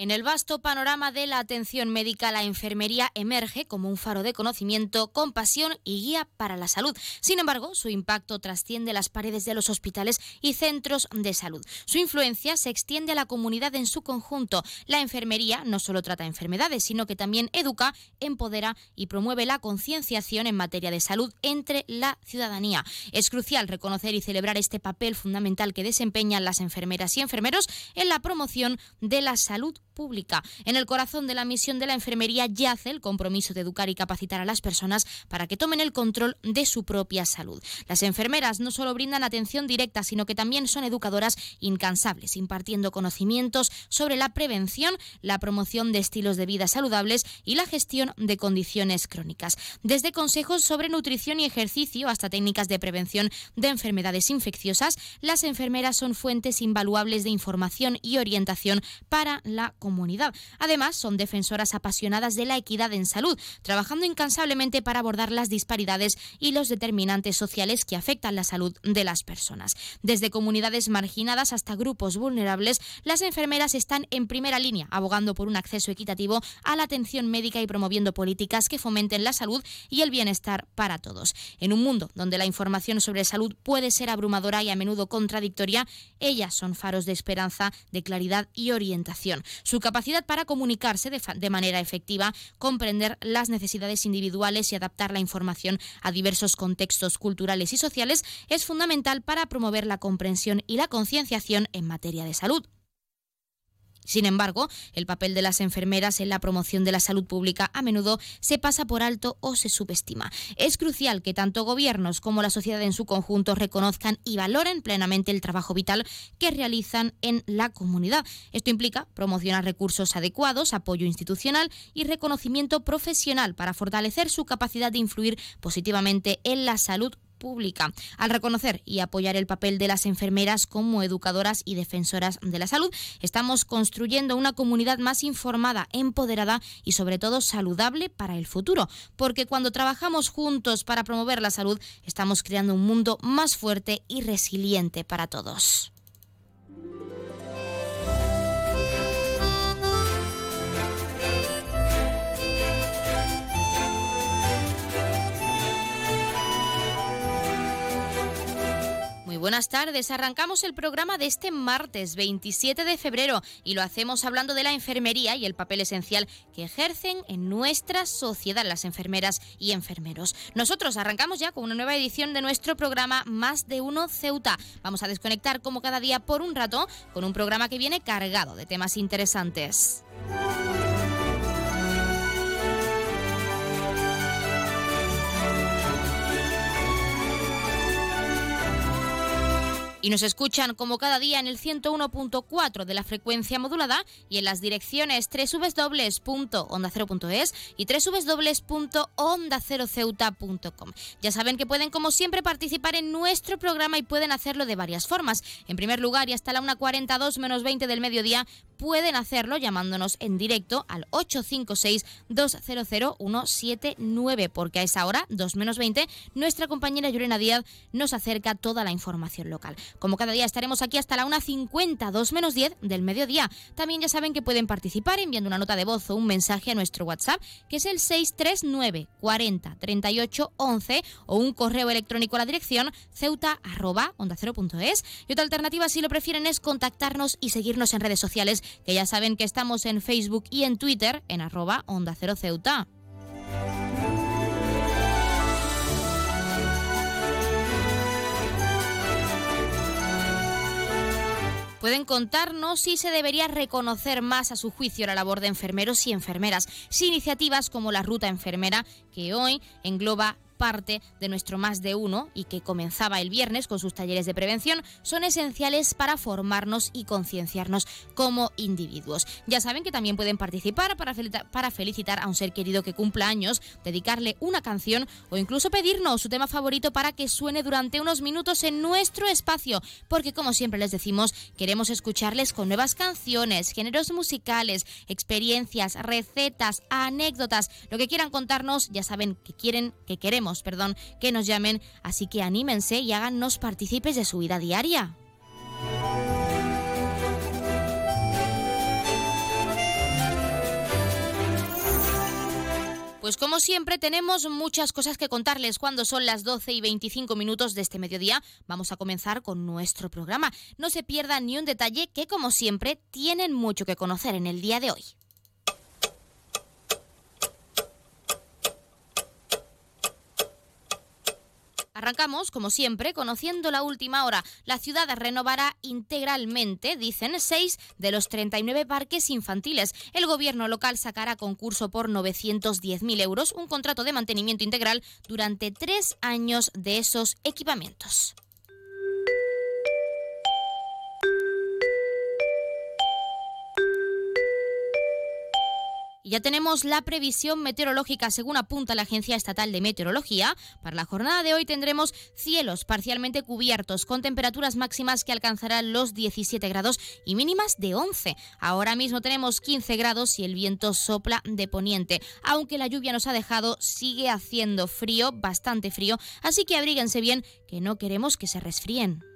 En el vasto panorama de la atención médica, la enfermería emerge como un faro de conocimiento, compasión y guía para la salud. Sin embargo, su impacto trasciende las paredes de los hospitales y centros de salud. Su influencia se extiende a la comunidad en su conjunto. La enfermería no solo trata enfermedades, sino que también educa, empodera y promueve la concienciación en materia de salud entre la ciudadanía. Es crucial reconocer y celebrar este papel fundamental que desempeñan las enfermeras y enfermeros en la promoción de la salud En el corazón de la misión de la enfermería yace el compromiso de educar y capacitar a las personas para que tomen el control de su propia salud. Las enfermeras no solo brindan atención directa, sino que también son educadoras incansables, impartiendo conocimientos sobre la prevención, la promoción de estilos de vida saludables y la gestión de condiciones crónicas. Desde consejos sobre nutrición y ejercicio hasta técnicas de prevención de enfermedades infecciosas, las enfermeras son fuentes invaluables de información y orientación para la comunidad comunidad. Además, son defensoras apasionadas de la equidad en salud, trabajando incansablemente para abordar las disparidades y los determinantes sociales que afectan la salud de las personas. Desde comunidades marginadas hasta grupos vulnerables, las enfermeras están en primera línea, abogando por un acceso equitativo a la atención médica y promoviendo políticas que fomenten la salud y el bienestar para todos. En un mundo donde la información sobre salud puede ser abrumadora y a menudo contradictoria, ellas son faros de esperanza, de claridad y orientación. Capacidad para comunicarse de, manera efectiva, comprender las necesidades individuales y adaptar la información a diversos contextos culturales y sociales es fundamental para promover la comprensión y la concienciación en materia de salud. Sin embargo, el papel de las enfermeras en la promoción de la salud pública a menudo se pasa por alto o se subestima. Es crucial que tanto gobiernos como la sociedad en su conjunto reconozcan y valoren plenamente el trabajo vital que realizan en la comunidad. Esto implica promocionar recursos adecuados, apoyo institucional y reconocimiento profesional para fortalecer su capacidad de influir positivamente en la salud pública. Al reconocer y apoyar el papel de las enfermeras como educadoras y defensoras de la salud, estamos construyendo una comunidad más informada, empoderada y sobre todo saludable para el futuro, porque cuando trabajamos juntos para promover la salud, estamos creando un mundo más fuerte y resiliente para todos. Buenas tardes. Arrancamos el programa de este martes 27 de febrero y lo hacemos hablando de la enfermería y el papel esencial que ejercen en nuestra sociedad las enfermeras y enfermeros. Nosotros arrancamos ya con una nueva edición de nuestro programa Más de Uno Ceuta. Vamos a desconectar como cada día por un rato con un programa que viene cargado de temas interesantes. Y nos escuchan como cada día en el 101.4 de la frecuencia modulada y en las direcciones www.ondacero.es y www.ondaceroceuta.com. Ya saben que pueden como siempre participar en nuestro programa y pueden hacerlo de varias formas. En primer lugar y hasta la 1.42 menos 20 del mediodía pueden hacerlo llamándonos en directo al 856-200-179 porque a esa hora, 2 menos 20, nuestra compañera Llorena Díaz nos acerca toda la información local. Como cada día estaremos aquí hasta la 1.50, 2 menos 10 del mediodía. También ya saben que pueden participar enviando una nota de voz o un mensaje a nuestro WhatsApp, que es el 639 40 38 11 o un correo electrónico a la dirección ceuta Y otra alternativa, si lo prefieren, es contactarnos y seguirnos en redes sociales, que ya saben que estamos en Facebook y en Twitter en arroba onda cero ceuta. Pueden contarnos si se debería reconocer más a su juicio la labor de enfermeros y enfermeras, si iniciativas como la Ruta Enfermera, que hoy engloba parte de nuestro más de uno y que comenzaba el viernes con sus talleres de prevención son esenciales para formarnos y concienciarnos como individuos. Ya saben que también pueden participar para, para felicitar a un ser querido que cumpla años, dedicarle una canción o incluso pedirnos su tema favorito para que suene durante unos minutos en nuestro espacio, porque como siempre les decimos, queremos escucharles con nuevas canciones, géneros musicales, experiencias, recetas, anécdotas, lo que quieran contarnos, ya saben que quieren, que queremos perdón, que nos llamen, así que anímense y háganos partícipes de su vida diaria. Pues como siempre tenemos muchas cosas que contarles cuando son las 12 y 25 minutos de este mediodía. Vamos a comenzar con nuestro programa. No se pierda ni un detalle que como siempre tienen mucho que conocer en el día de hoy. Arrancamos, como siempre, conociendo la última hora. La ciudad renovará integralmente, dicen, seis de los 39 parques infantiles. El gobierno local sacará concurso por 910.000 euros, un contrato de mantenimiento integral durante tres años de esos equipamientos. Ya tenemos la previsión meteorológica según apunta la Agencia Estatal de Meteorología. Para la jornada de hoy tendremos cielos parcialmente cubiertos con temperaturas máximas que alcanzarán los 17 grados y mínimas de 11. Ahora mismo tenemos 15 grados y el viento sopla de poniente. Aunque la lluvia nos ha dejado, sigue haciendo frío, bastante frío, así que abríguense bien que no queremos que se resfríen.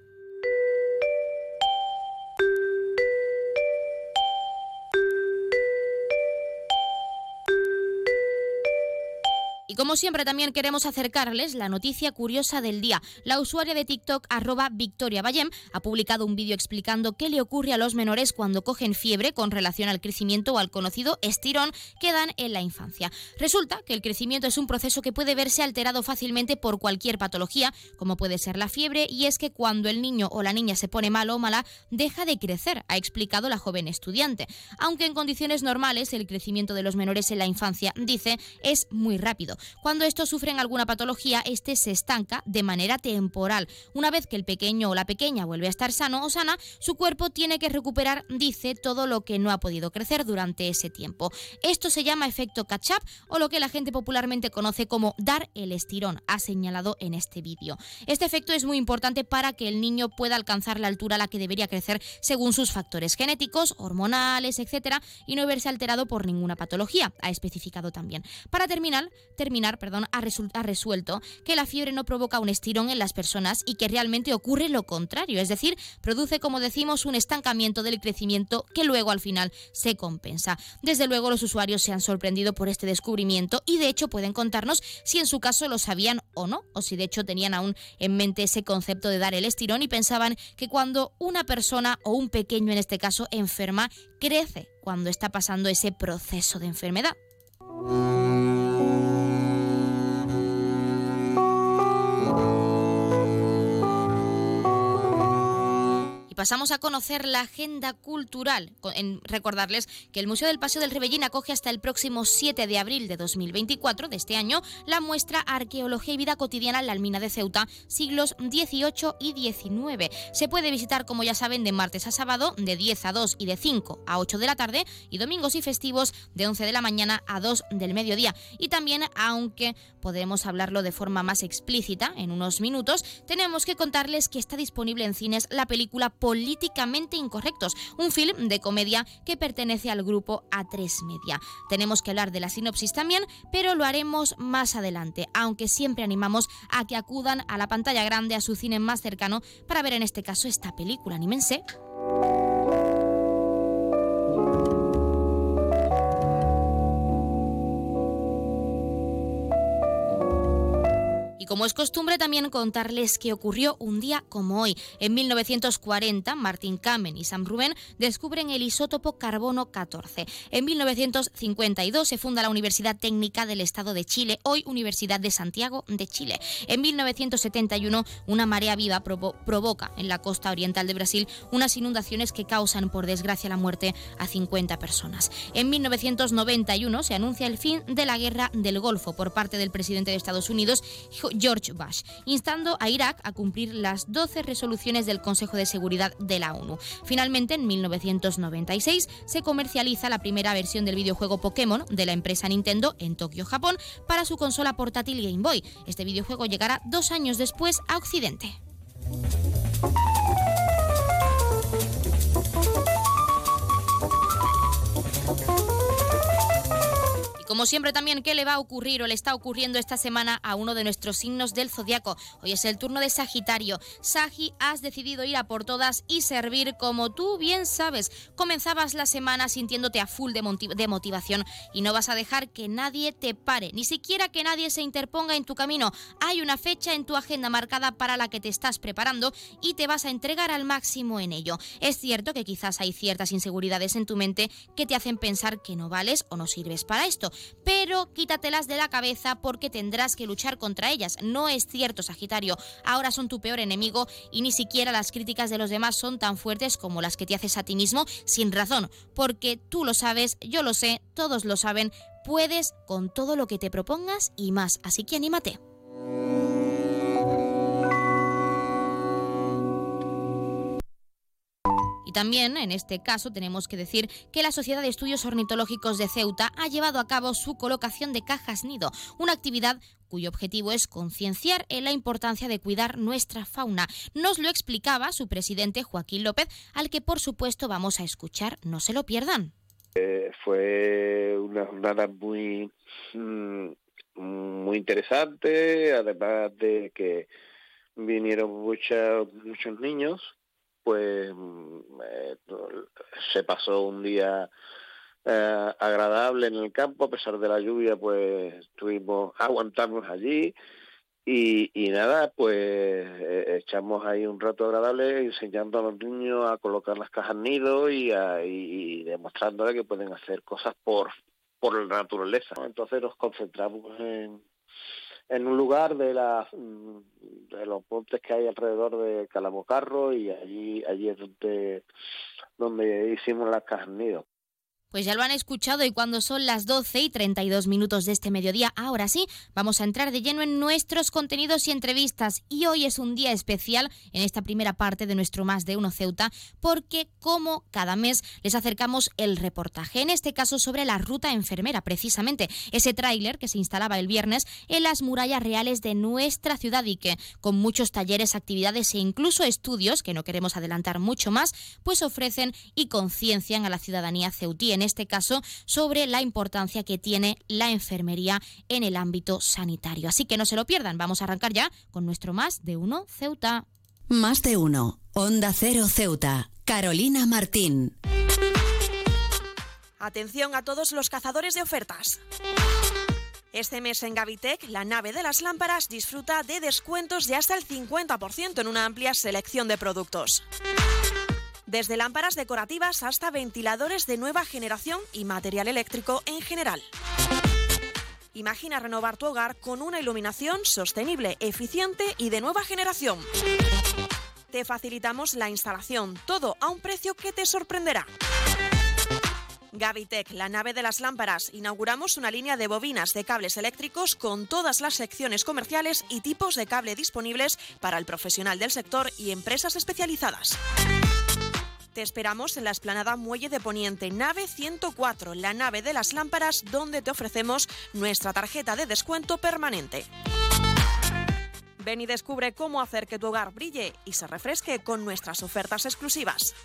Y como siempre también queremos acercarles la noticia curiosa del día. La usuaria de TikTok arroba Victoria Bayem ha publicado un vídeo explicando qué le ocurre a los menores cuando cogen fiebre con relación al crecimiento o al conocido estirón que dan en la infancia. Resulta que el crecimiento es un proceso que puede verse alterado fácilmente por cualquier patología, como puede ser la fiebre, y es que cuando el niño o la niña se pone malo o mala, deja de crecer, ha explicado la joven estudiante. Aunque en condiciones normales el crecimiento de los menores en la infancia, dice, es muy rápido. Cuando estos sufren alguna patología, este se estanca de manera temporal. Una vez que el pequeño o la pequeña vuelve a estar sano o sana, su cuerpo tiene que recuperar, dice, todo lo que no ha podido crecer durante ese tiempo. Esto se llama efecto catch-up o lo que la gente popularmente conoce como dar el estirón, ha señalado en este vídeo. Este efecto es muy importante para que el niño pueda alcanzar la altura a la que debería crecer según sus factores genéticos, hormonales, etc., y no verse alterado por ninguna patología, ha especificado también. Para terminar, terminar perdón, ha, resuelto que la fiebre no provoca un estirón en las personas y que realmente ocurre lo contrario, es decir, produce, como decimos, un estancamiento del crecimiento que luego al final se compensa. Desde luego los usuarios se han sorprendido por este descubrimiento y de hecho pueden contarnos si en su caso lo sabían o no, o si de hecho tenían aún en mente ese concepto de dar el estirón y pensaban que cuando una persona o un pequeño en este caso enferma, crece cuando está pasando ese proceso de enfermedad. Pasamos a conocer la agenda cultural. En recordarles que el Museo del Paseo del Rebellín acoge hasta el próximo 7 de abril de 2024 de este año la muestra Arqueología y Vida Cotidiana en la Almina de Ceuta, siglos XVIII y XIX. Se puede visitar, como ya saben, de martes a sábado, de 10 a 2 y de 5 a 8 de la tarde, y domingos y festivos de 11 de la mañana a 2 del mediodía. Y también, aunque podremos hablarlo de forma más explícita en unos minutos, tenemos que contarles que está disponible en cines la película Políticamente Incorrectos, un film de comedia que pertenece al grupo A3 Media. Tenemos que hablar de la sinopsis también, pero lo haremos más adelante, aunque siempre animamos a que acudan a la pantalla grande, a su cine más cercano, para ver en este caso esta película. Anímense. Y como es costumbre también contarles que ocurrió un día como hoy. En 1940, Martin Kamen y Sam Rubén descubren el isótopo carbono 14. En 1952 se funda la Universidad Técnica del Estado de Chile, hoy Universidad de Santiago de Chile. En 1971, una marea viva provoca en la costa oriental de Brasil unas inundaciones que causan, por desgracia, la muerte a 50 personas. En 1991 se anuncia el fin de la guerra del Golfo por parte del presidente de Estados Unidos, George Bush, instando a Irak a cumplir las 12 resoluciones del Consejo de Seguridad de la ONU. Finalmente, en 1996, se comercializa la primera versión del videojuego Pokémon de la empresa Nintendo en Tokio, Japón, para su consola portátil Game Boy. Este videojuego llegará dos años después a Occidente. Como siempre también, ¿qué le va a ocurrir o le está ocurriendo esta semana a uno de nuestros signos del zodiaco? Hoy es el turno de Sagitario. Sagi, has decidido ir a por todas y servir como tú bien sabes. Comenzabas la semana sintiéndote a full de, motivación y no vas a dejar que nadie te pare, ni siquiera que nadie se interponga en tu camino. Hay una fecha en tu agenda marcada para la que te estás preparando y te vas a entregar al máximo en ello. Es cierto que quizás hay ciertas inseguridades en tu mente que te hacen pensar que no vales o no sirves para esto, pero quítatelas de la cabeza porque tendrás que luchar contra ellas. No es cierto, Sagitario, ahora son tu peor enemigo y ni siquiera las críticas de los demás son tan fuertes como las que te haces a ti mismo sin razón, porque tú lo sabes, yo lo sé, todos lo saben, puedes con todo lo que te propongas y más, así que anímate. También, en este caso, tenemos que decir que la Sociedad de Estudios Ornitológicos de Ceuta ha llevado a cabo su colocación de cajas nido, una actividad cuyo objetivo es concienciar en la importancia de cuidar nuestra fauna. Nos lo explicaba su presidente Joaquín López, al que por supuesto vamos a escuchar, no se lo pierdan. Eh, fue una jornada muy, mm, muy interesante, además de que vinieron muchos muchos niños pues mm, eh, se pasó un día eh, agradable en el campo, a pesar de la lluvia, pues estuvimos, aguantamos allí y, y nada, pues eh, echamos ahí un rato agradable enseñando a los niños a colocar las cajas nido y, a, y, demostrándole que pueden hacer cosas por, por la naturaleza. Entonces nos concentramos en, en un lugar de, la, mm, de los montes que hay alrededor de Calamocarro y allí allí es donde donde hicimos las cajas. Pues ya lo han escuchado y cuando son las 12 y 32 minutos de este mediodía, ahora sí, vamos a entrar de lleno en nuestros contenidos y entrevistas. Y hoy es un día especial en esta primera parte de nuestro Más de Uno Ceuta, porque como cada mes les acercamos el reportaje, en este caso sobre la ruta enfermera, precisamente ese tráiler que se instalaba el viernes en las murallas reales de nuestra ciudad y que con muchos talleres, actividades e incluso estudios, que no queremos adelantar mucho más, pues ofrecen y conciencian a la ciudadanía ceutí este caso sobre la importancia que tiene la enfermería en el ámbito sanitario. Así que no se lo pierdan, vamos a arrancar ya con nuestro Más de Uno Ceuta. Más de Uno, Onda Cero Ceuta, Carolina Martín. Atención a todos los cazadores de ofertas. Este mes en Gavitec, la nave de las lámparas disfruta de descuentos de hasta el 50% en una amplia selección de productos desde lámparas decorativas hasta ventiladores de nueva generación y material eléctrico en general. Imagina renovar tu hogar con una iluminación sostenible, eficiente y de nueva generación. Te facilitamos la instalación, todo a un precio que te sorprenderá. Gavitec, la nave de las lámparas, inauguramos una línea de bobinas de cables eléctricos con todas las secciones comerciales y tipos de cable disponibles para el profesional del sector y empresas especializadas. Te esperamos en la esplanada Muelle de Poniente, nave 104, la nave de las lámparas, donde te ofrecemos nuestra tarjeta de descuento permanente. Ven y descubre cómo hacer que tu hogar brille y se refresque con nuestras ofertas exclusivas.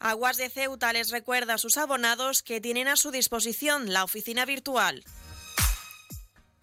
Aguas de Ceuta les recuerda a sus abonados que tienen a su disposición la oficina virtual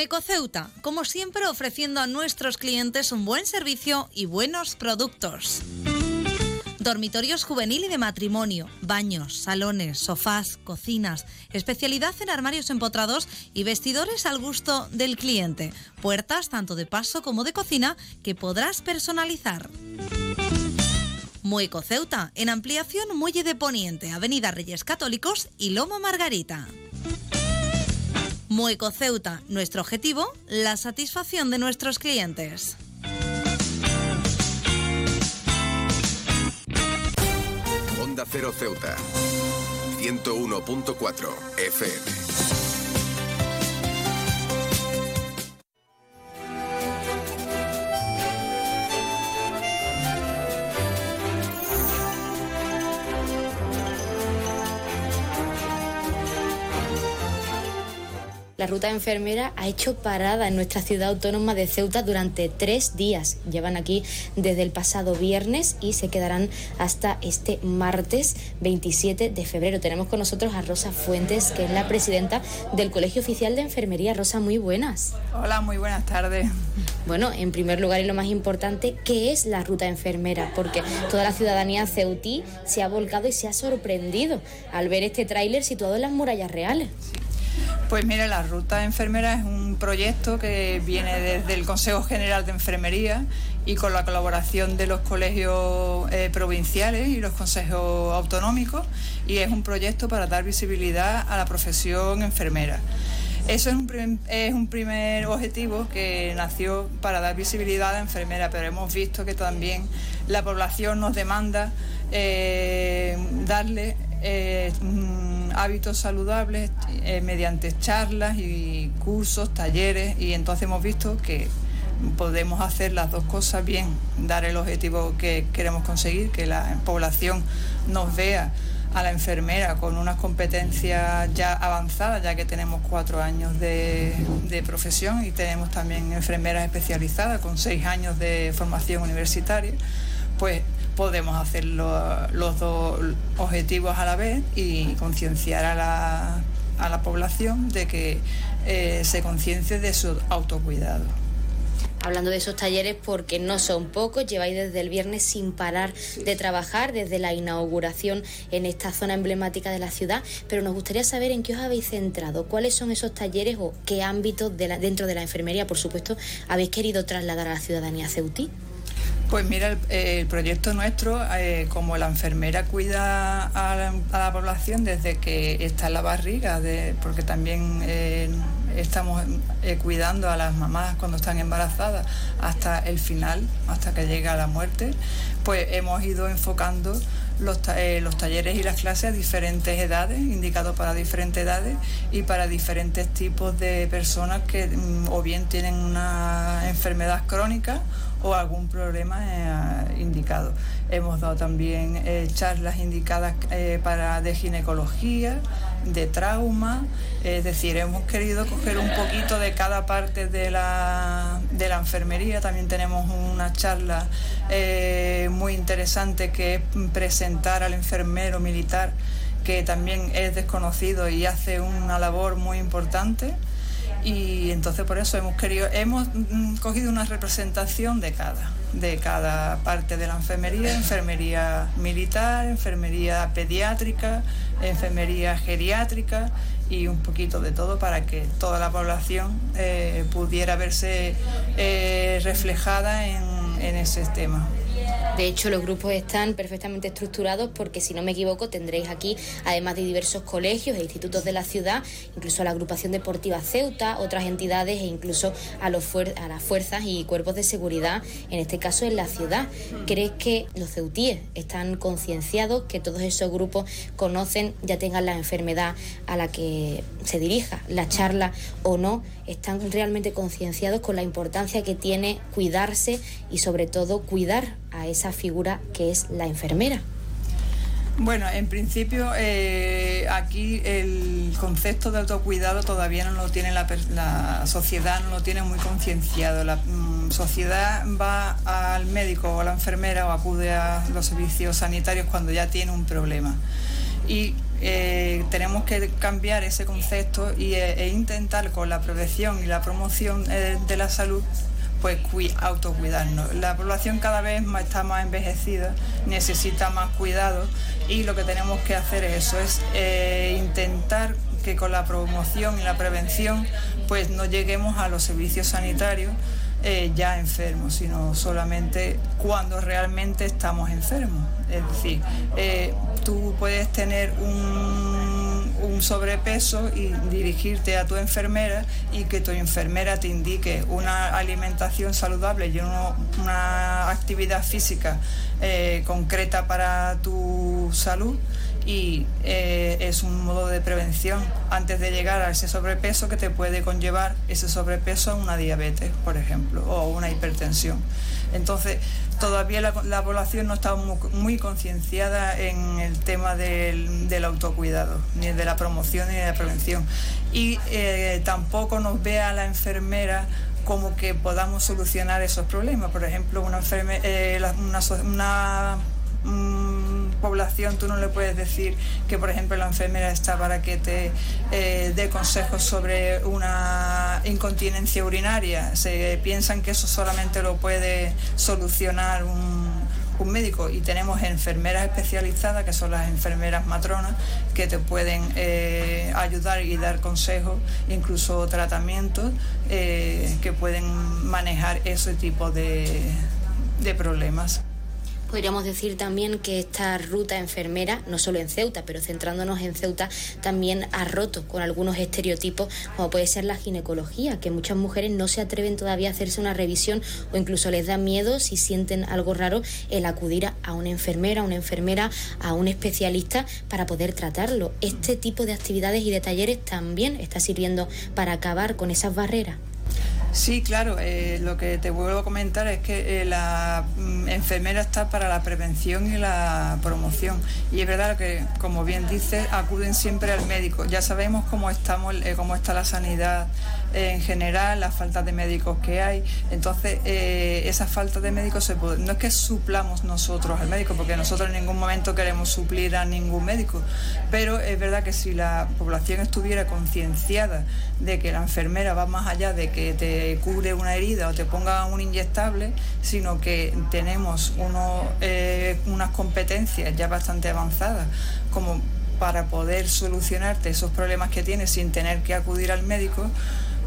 Mueco Ceuta, como siempre ofreciendo a nuestros clientes un buen servicio y buenos productos. Dormitorios juvenil y de matrimonio, baños, salones, sofás, cocinas, especialidad en armarios empotrados y vestidores al gusto del cliente. Puertas tanto de paso como de cocina que podrás personalizar. Mueco Ceuta, en ampliación Muelle de Poniente, Avenida Reyes Católicos y Loma Margarita. Mueco Ceuta, nuestro objetivo, la satisfacción de nuestros clientes. Onda Cero Ceuta, 101.4 FM. La ruta enfermera ha hecho parada en nuestra ciudad autónoma de Ceuta durante tres días. Llevan aquí desde el pasado viernes y se quedarán hasta este martes 27 de febrero. Tenemos con nosotros a Rosa Fuentes, que es la presidenta del Colegio Oficial de Enfermería. Rosa, muy buenas. Hola, muy buenas tardes. Bueno, en primer lugar y lo más importante, ¿qué es la ruta enfermera? Porque toda la ciudadanía ceutí se ha volcado y se ha sorprendido al ver este tráiler situado en las murallas reales. Pues mira, la Ruta Enfermera es un proyecto que viene desde el Consejo General de Enfermería y con la colaboración de los colegios eh, provinciales y los consejos autonómicos y es un proyecto para dar visibilidad a la profesión enfermera. Eso es un, primer objetivo que nació para dar visibilidad a la enfermera, pero hemos visto que también la población nos demanda eh, darle eh, hábitos saludables eh, mediante charlas y cursos, talleres, y entonces hemos visto que podemos hacer las dos cosas bien, dar el objetivo que queremos conseguir, que la población nos vea a la enfermera con unas competencias ya avanzadas, ya que tenemos cuatro años de, de, profesión y tenemos también enfermeras especializadas con seis años de formación universitaria, pues podemos hacer los dos objetivos a la vez y concienciar a la, a la, población de que eh, se conciencie de su autocuidado. Hablando de esos talleres, porque no son pocos, lleváis desde el viernes sin parar de trabajar, desde la inauguración en esta zona emblemática de la ciudad, pero nos gustaría saber en qué os habéis centrado, cuáles son esos talleres o qué ámbitos dentro de la enfermería, por supuesto, habéis querido trasladar a la ciudadanía ceutí. Pues mira, el, proyecto nuestro, eh, como la enfermera cuida a la, población desde que está en la barriga, porque también eh, estamos eh, cuidando a las mamás cuando están embarazadas hasta el final, hasta que llega la muerte, pues hemos ido enfocando los, los, talleres y las clases a diferentes edades, indicados para diferentes edades y para diferentes tipos de personas que mm, o bien tienen una enfermedad crónica o algún problema eh, indicado. Hemos dado también eh, charlas indicadas eh, para de ginecología, de trauma, es decir, hemos querido coger un poquito de cada parte de la, de la enfermería. También tenemos una charla muy interesante que es presentar al enfermero militar que también es desconocido y hace una labor muy importante y entonces por eso hemos querido, hemos mm, cogido una representación de cada, de cada parte de la enfermería, enfermería militar, enfermería pediátrica, enfermería geriátrica y un poquito de todo para que toda la población eh, pudiera verse eh, reflejada en, en ese tema. De hecho, los grupos están perfectamente estructurados porque, si no me equivoco, tendréis aquí, además de diversos colegios e institutos de la ciudad, incluso a la agrupación deportiva Ceuta, otras entidades e incluso a, los las fuerzas y cuerpos de seguridad, en este caso en la ciudad. ¿Crees que los ceutíes están concienciados, que todos esos grupos conocen, ya tengan la enfermedad a la que se dirija la charla o no? ¿Están realmente concienciados con la importancia que tiene cuidarse y sobre todo cuidar a esa figura que es la enfermera? Bueno, en principio eh, aquí el concepto de autocuidado todavía no lo tiene la, sociedad, no lo tiene muy concienciado. La mm, sociedad va al médico o a la enfermera o acude a los servicios sanitarios cuando ya tiene un problema. Y eh, tenemos que cambiar ese concepto y, e intentar con la prevención y la promoción eh, de la salud pues autocuidarnos. La población cada vez más, está más envejecida, necesita más cuidado y lo que tenemos que hacer es eso, es eh, intentar que con la promoción y la prevención pues no lleguemos a los servicios sanitarios eh, ya enfermos, sino solamente cuando realmente estamos enfermos. Es decir, eh, tú puedes tener un sobrepeso y dirigirte a tu enfermera y que tu enfermera te indique una alimentación saludable y una, actividad física eh, concreta para tu salud y eh, es un modo de prevención antes de llegar a ese sobrepeso que te puede conllevar ese sobrepeso a una diabetes, por ejemplo, o una hipertensión. Entonces, todavía la, población no está muy, concienciada en el tema del, autocuidado, ni de la promoción ni de la prevención. Y eh, tampoco nos ve a la enfermera como que podamos solucionar esos problemas. Por ejemplo, una, eh, una, mm, población, tú no le puedes decir que, por ejemplo, la enfermera está para que te eh, dé consejos sobre una incontinencia urinaria. Se piensan que eso solamente lo puede solucionar un, médico y tenemos enfermeras especializadas que son las enfermeras matronas que te pueden eh, ayudar y dar consejos, incluso tratamientos eh, que pueden manejar ese tipo de problemas. Podríamos decir también que esta ruta enfermera, no solo en Ceuta, pero centrándonos en Ceuta, también ha roto con algunos estereotipos, como puede ser la ginecología, que muchas mujeres no se atreven todavía a hacerse una revisión o incluso les da miedo si sienten algo raro el acudir a una enfermera, a una enfermera, a un especialista para poder tratarlo. Este tipo de actividades y de talleres también está sirviendo para acabar con esas barreras. Sí, claro. Eh, lo que te vuelvo a comentar es que eh, la mm, enfermera está para la prevención y la promoción. Y es verdad que, como bien dices, acuden siempre al médico. Ya sabemos cómo estamos, eh, cómo está la sanidad en general, la falta de médicos que hay. Entonces, esa falta de médicos se puede, no es que suplamos nosotros al médico, porque nosotros en ningún momento queremos suplir a ningún médico. Pero es verdad que si la población estuviera concienciada de que la enfermera va más allá de que te cubre una herida o te ponga un inyectable, sino que tenemos uno, eh, unas competencias ya bastante avanzadas como para poder solucionarte esos problemas que tienes sin tener que acudir al médico,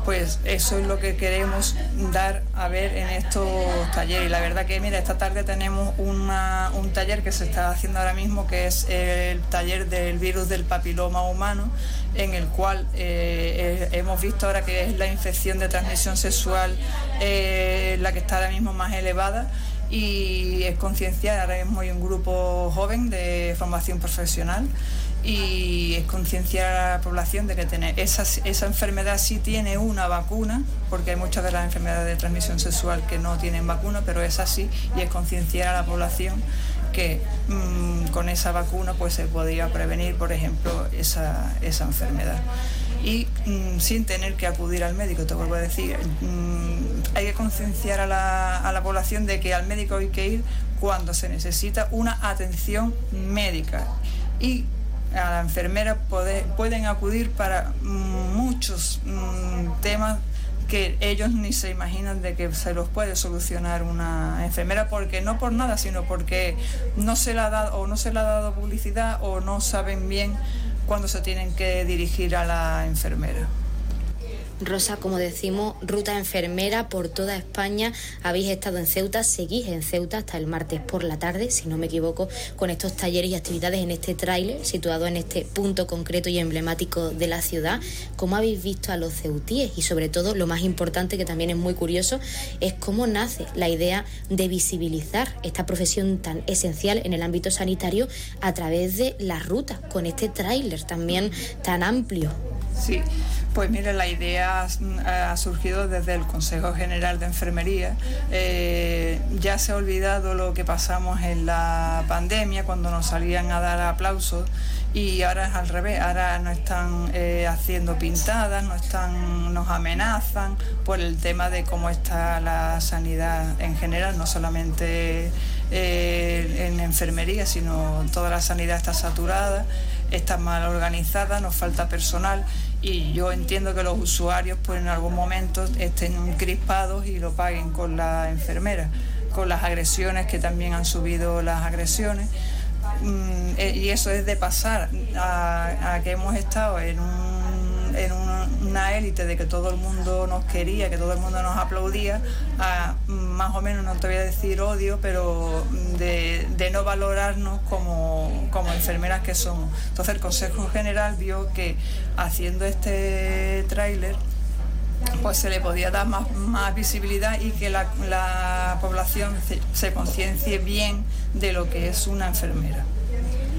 pues eso es lo que queremos dar a ver en estos talleres. Y la verdad que, mira, esta tarde tenemos un taller que se está haciendo ahora mismo, que es el taller del virus del papiloma humano, en el cual eh, eh, hemos visto ahora que es la infección de transmisión sexual eh, la que está ahora mismo más elevada y es concienciar, ahora mismo hay un grupo joven de formación profesional y es concienciar a la población de que tener esa, esa enfermedad sí tiene una vacuna, porque hay muchas de las enfermedades de transmisión sexual que no tienen vacuna, pero es así, y es concienciar a la población que mm, con esa vacuna pues se podría prevenir, por ejemplo, esa, enfermedad. Y mm, sin tener que acudir al médico, te vuelvo a decir, mm, hay que concienciar a la, a la población de que al médico hay que ir cuando se necesita una atención médica. Y a la enfermera pueden acudir para muchos mm, temas que ellos ni se imaginan de que se los puede solucionar una enfermera porque no por nada sino porque no se le ha dado o no se le ha dado publicidad o no saben bien cuándo se tienen que dirigir a la enfermera. Rosa, como decimos, ruta enfermera por toda España. Habéis estado en Ceuta, seguís en Ceuta hasta el martes por la tarde, si no me equivoco, con estos talleres y actividades en este tráiler situado en este punto concreto y emblemático de la ciudad. ¿Cómo habéis visto a los ceutíes? Y sobre todo, lo más importante, que también es muy curioso, es cómo nace la idea de visibilizar esta profesión tan esencial en el ámbito sanitario a través de la ruta, con este tráiler también tan amplio. Sí, pues mire, la idea ha surgido desde el Consejo General de Enfermería. Eh, ya se ha olvidado lo que pasamos en la pandemia cuando nos salían a dar aplausos y ahora es al revés, ahora nos están eh, haciendo pintadas, nos, están, nos amenazan por el tema de cómo está la sanidad en general, no solamente eh, en enfermería, sino toda la sanidad está saturada, está mal organizada, nos falta personal y yo entiendo que los usuarios pues en algún momento estén crispados y lo paguen con la enfermera, con las agresiones que también han subido las agresiones. Mm, eh, y eso es de pasar a, que hemos estado en, una élite de que todo el mundo nos quería, que todo el mundo nos aplaudía, a más o menos, no te voy a decir odio, pero de, no valorarnos como, como enfermeras que somos. Entonces el Consejo General vio que haciendo este tráiler, pues se le podía dar más, más visibilidad y que la, la población se conciencie bien de lo que es una enfermera.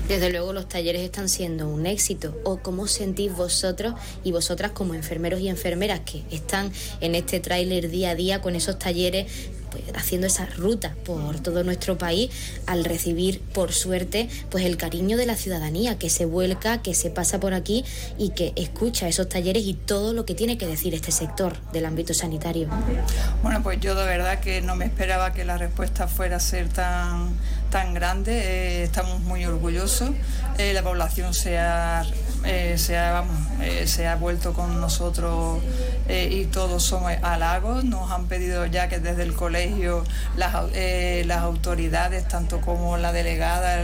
Desde luego los talleres están siendo un éxito. ¿O cómo sentís vosotros y vosotras como enfermeros y enfermeras que están en este tráiler día a día con esos talleres pues, haciendo esa ruta por todo nuestro país al recibir, por suerte, pues el cariño de la ciudadanía que se vuelca, que se pasa por aquí y que escucha esos talleres y todo lo que tiene que decir este sector del ámbito sanitario. Bueno, pues yo de verdad que no me esperaba que la respuesta fuera a ser tan, tan grande. Eh, estamos muy orgullosos. Eh, la población se ha eh, se, ha, vamos, se ha vuelto con nosotros y todos son halagos. Nos han pedido ya que desde el colegio las, las autoridades, tanto como la delegada,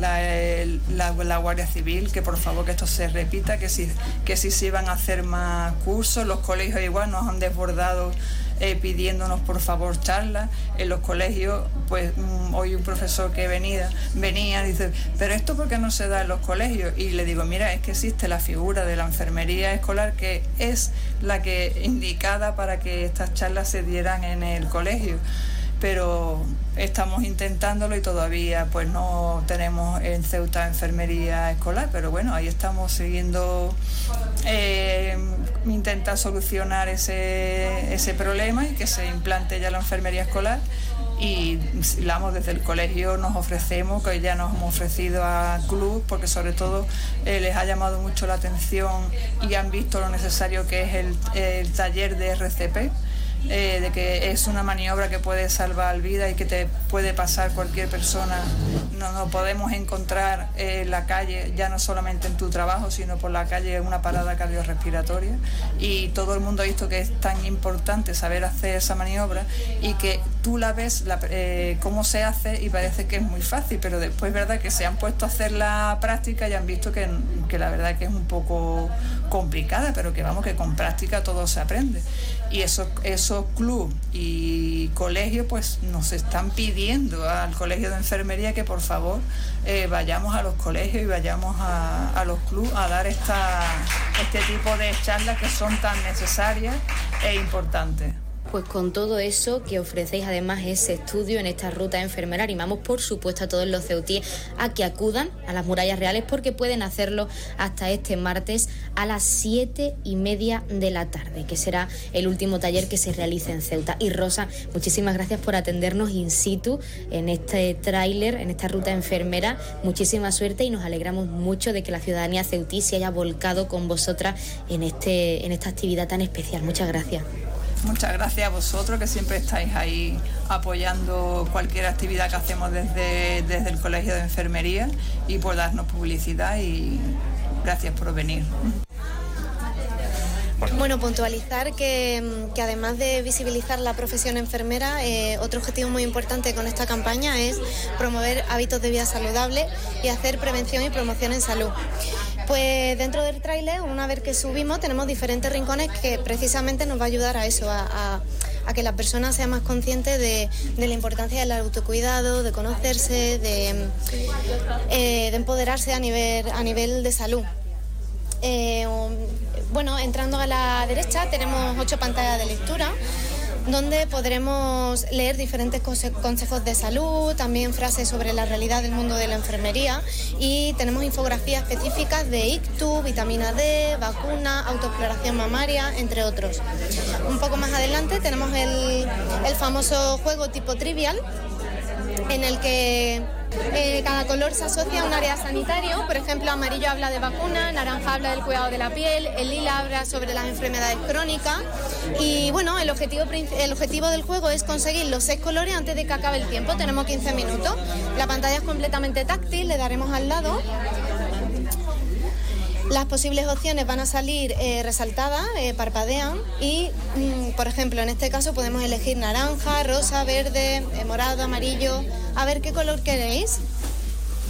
la, la, Guardia Civil, que por favor que esto se repita, que si, que si se iban a hacer más cursos, los colegios igual nos han desbordado eh, pidiéndonos por favor charlas en los colegios. Pues mm, hoy un profesor que venía, venía dice, pero esto por qué no se da en los colegios? Y le digo, mira, es que existe la figura de la enfermería escolar que es la que indicada para que estas charlas se dieran en el colegio pero estamos intentándolo y todavía pues no tenemos en Ceuta enfermería escolar, pero bueno, ahí estamos siguiendo, eh, intenta solucionar ese, ese problema y que se implante ya la enfermería escolar. Y vamos desde el colegio nos ofrecemos, que ya nos hemos ofrecido a club, porque sobre todo eh, les ha llamado mucho la atención y han visto lo necesario que es el taller de RCP eh, de que es una maniobra que puede salvar vida y que te puede pasar cualquier persona. No nos podemos encontrar en la calle, ya no solamente en tu trabajo, sino por la calle una parada cardiorrespiratoria. Y todo el mundo ha visto que es tan importante saber hacer esa maniobra y que tú la ves eh, cómo se hace y parece que es muy fácil, pero después es verdad que se han puesto a hacer la práctica y han visto que, que la verdad que es un poco complicada, pero que vamos, que con práctica todo se aprende. Y eso, esos clubes y colegios pues nos están pidiendo al colegio de enfermería que por favor eh, vayamos a los colegios y vayamos a, los clubes a dar esta, este tipo de charlas que son tan necesarias e importantes. Pues con todo eso que ofrecéis además ese estudio en esta ruta enfermera, animamos por supuesto a todos los ceutíes a que acudan a las murallas reales porque pueden hacerlo hasta este martes a las siete y media de la tarde, que será el último taller que se realice en Ceuta. Y Rosa, muchísimas gracias por atendernos in situ en este tráiler, en esta ruta enfermera. Muchísima suerte y nos alegramos mucho de que la ciudadanía ceutí se haya volcado con vosotras en, este, en esta actividad tan especial. Muchas gracias. Muchas gracias a vosotros que siempre estáis ahí apoyando cualquier actividad que hacemos desde, desde el Colegio de Enfermería y por darnos publicidad y gracias por venir. Bueno, puntualizar que, además de visibilizar la profesión enfermera, eh, otro objetivo muy importante con esta campaña es promover hábitos de vida saludable y hacer prevención y promoción en salud. Pues dentro del tráiler, una vez que subimos, tenemos diferentes rincones que precisamente nos va a ayudar a eso, a, que la persona sea más consciente de, la importancia del autocuidado, de conocerse, de, eh, de empoderarse a nivel, a nivel de salud. Eh, bueno, entrando a la derecha tenemos ocho pantallas de lectura donde podremos leer diferentes consejos de salud, también frases sobre la realidad del mundo de la enfermería y tenemos infografías específicas de ictu, vitamina D, vacuna, autoexploración mamaria, entre otros. Un poco más adelante tenemos el famoso juego tipo trivial en el que eh, cada color se asocia a un área sanitario, por ejemplo, amarillo habla de vacuna, naranja habla del cuidado de la piel, el lila habla sobre las enfermedades crónicas. Y bueno, el objetivo, el objetivo del juego es conseguir los seis colores antes de que acabe el tiempo, tenemos 15 minutos, la pantalla es completamente táctil, le daremos al lado las posibles opciones van a salir eh, resaltadas, eh, parpadean y, mm, por ejemplo, en este caso podemos elegir naranja, rosa, verde, morado, amarillo. A ver qué color queréis.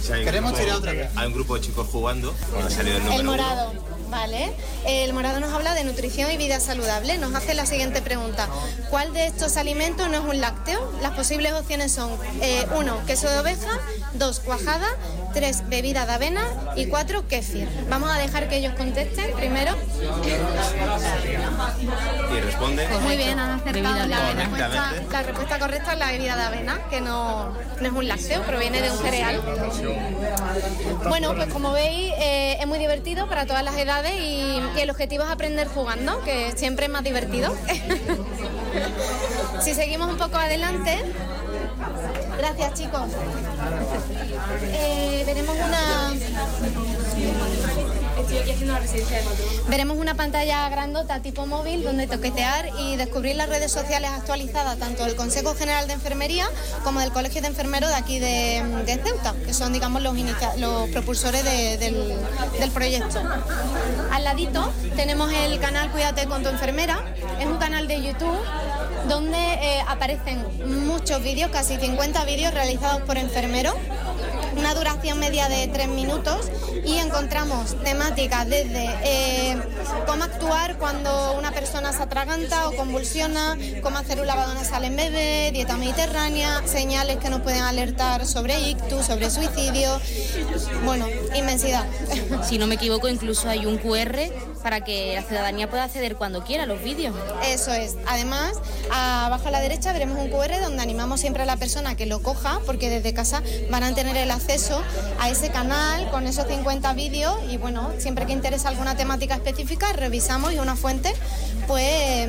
Queremos tirar otra vez. Hay un grupo de chicos jugando, ha salido el número El morado. Vale. El morado nos habla de nutrición y vida saludable. Nos hace la siguiente pregunta. ¿Cuál de estos alimentos no es un lácteo? Las posibles opciones son 1. Eh, queso de oveja, 2. Cuajada, 3. Bebida de avena y 4. Kéfir. Vamos a dejar que ellos contesten primero. ¿Y responde? Muy bien, han acertado la respuesta, la respuesta correcta es la bebida de avena, que no, no es un lácteo, proviene de un cereal. Bueno, pues como veis, eh, es muy divertido para todas las edades y, el objetivo es aprender jugando, que siempre es más divertido. si seguimos un poco adelante, gracias chicos, eh, veremos una Veremos una pantalla grandota tipo móvil donde toquetear y descubrir las redes sociales actualizadas tanto del Consejo General de Enfermería como del Colegio de Enfermeros de aquí de, Ceuta, que son digamos los, los propulsores del, proyecto. Al ladito tenemos el canal Cuídate con tu enfermera, es un canal de YouTube donde eh, aparecen muchos vídeos, casi 50 vídeos realizados por enfermeros una duración media de tres minutos y encontramos temáticas desde eh, cómo actuar cuando una persona se atraganta o convulsiona, cómo hacer un lavado nasal en bebé, dieta mediterránea, señales que nos pueden alertar sobre ictus, sobre suicidio, bueno, inmensidad. Si no me equivoco, incluso hay un QR para que la ciudadanía pueda acceder cuando quiera a los vídeos. Eso es. Además, abajo a la derecha veremos un QR donde animamos siempre a la persona que lo coja, porque desde casa van a tener el acceso a ese canal con esos 50 vídeos y bueno, siempre que interesa alguna temática específica, revisamos y una fuente pues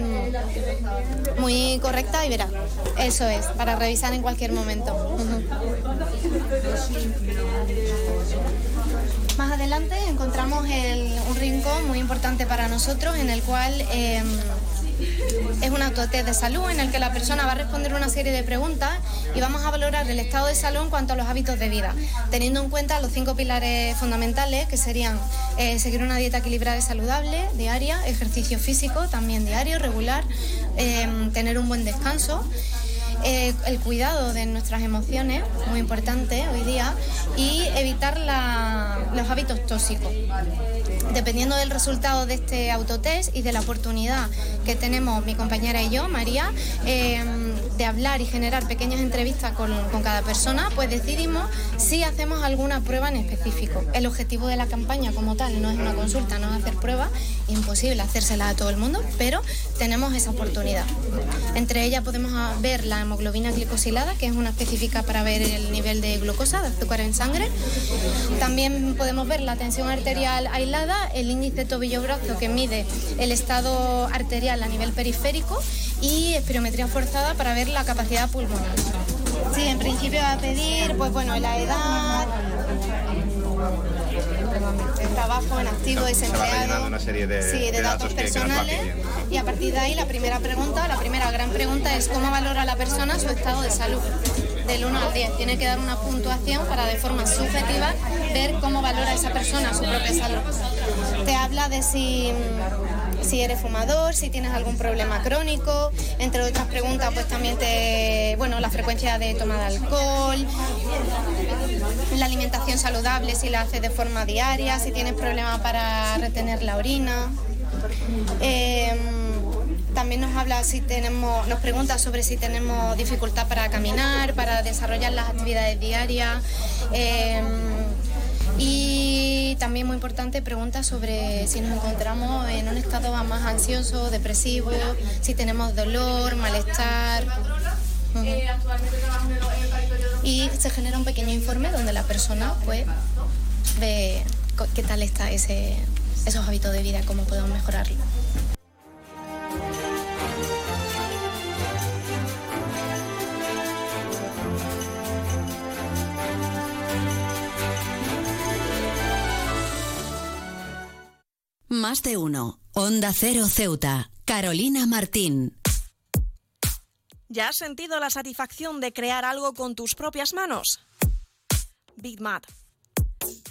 muy correcta y verá. Eso es, para revisar en cualquier momento. Más adelante encontramos un rincón muy importante para nosotros en el cual em, es un autotest de salud en el que la persona va a responder una serie de preguntas y vamos a valorar el estado de salud en cuanto a los hábitos de vida, teniendo en cuenta los cinco pilares fundamentales que serían eh, seguir una dieta equilibrada y saludable, diaria, ejercicio físico también diario, regular, em, tener un buen descanso eh, el cuidado de nuestras emociones, muy importante hoy día, y evitar los hábitos tóxicos. Dependiendo del resultado de este autotest y de la oportunidad que tenemos mi compañera y yo, María, eh, de hablar y generar pequeñas entrevistas con, cada persona, pues decidimos si hacemos alguna prueba en específico. El objetivo de la campaña como tal no es una consulta, no es hacer pruebas, imposible hacérsela a todo el mundo, pero tenemos esa oportunidad. Entre ellas podemos ver la hemoglobina glicosilada, que es una específica para ver el nivel de glucosa, de azúcar en sangre. También podemos ver la tensión arterial aislada, el índice tobillo-brazo que mide el estado arterial a nivel periférico y espirometría forzada para ver la capacidad pulmonar. Sí, en principio va a pedir, pues bueno, la edad, trabajo en activo, desempleado, una serie de, sí, de, datos, personales. y a partir de ahí la primera pregunta, la primera gran pregunta es cómo valora la persona su estado de salud. Del 1 al 10. Tiene que dar una puntuación para de forma subjetiva ver cómo valora esa persona su propia salud. Te habla de si si eres fumador, si tienes algún problema crónico, entre otras preguntas, pues también te, bueno, la frecuencia de toma de alcohol, la alimentación saludable, si la haces de forma diaria, si tienes problemas para retener la orina. Em, también nos habla si tenemos, nos pregunta sobre si tenemos dificultad para caminar, para desarrollar las actividades diarias. Em, y también muy importante, pregunta sobre si nos encontramos en un estado más ansioso, depresivo, si tenemos dolor, malestar. Y se genera un pequeño informe donde la persona pues ve qué tal está ese, esos hábitos de vida, cómo podemos mejorarlo. Más de uno. Onda Cero Ceuta. Carolina Martín. ¿Ya has sentido la satisfacción de crear algo con tus propias manos? BitMat.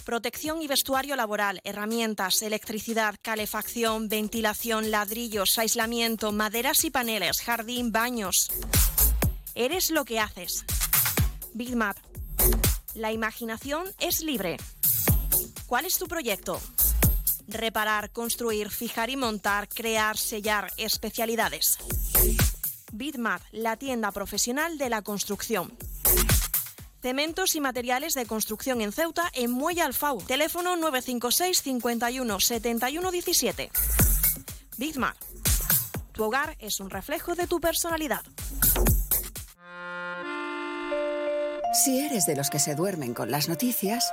Protección y vestuario laboral, herramientas, electricidad, calefacción, ventilación, ladrillos, aislamiento, maderas y paneles, jardín, baños. Eres lo que haces. BitMat. La imaginación es libre. ¿Cuál es tu proyecto? Reparar, construir, fijar y montar, crear, sellar, especialidades. Bitmat, la tienda profesional de la construcción. Cementos y materiales de construcción en Ceuta en Muelle Alfau. Teléfono 956 51 71 17. Bitmat. Tu hogar es un reflejo de tu personalidad. Si eres de los que se duermen con las noticias,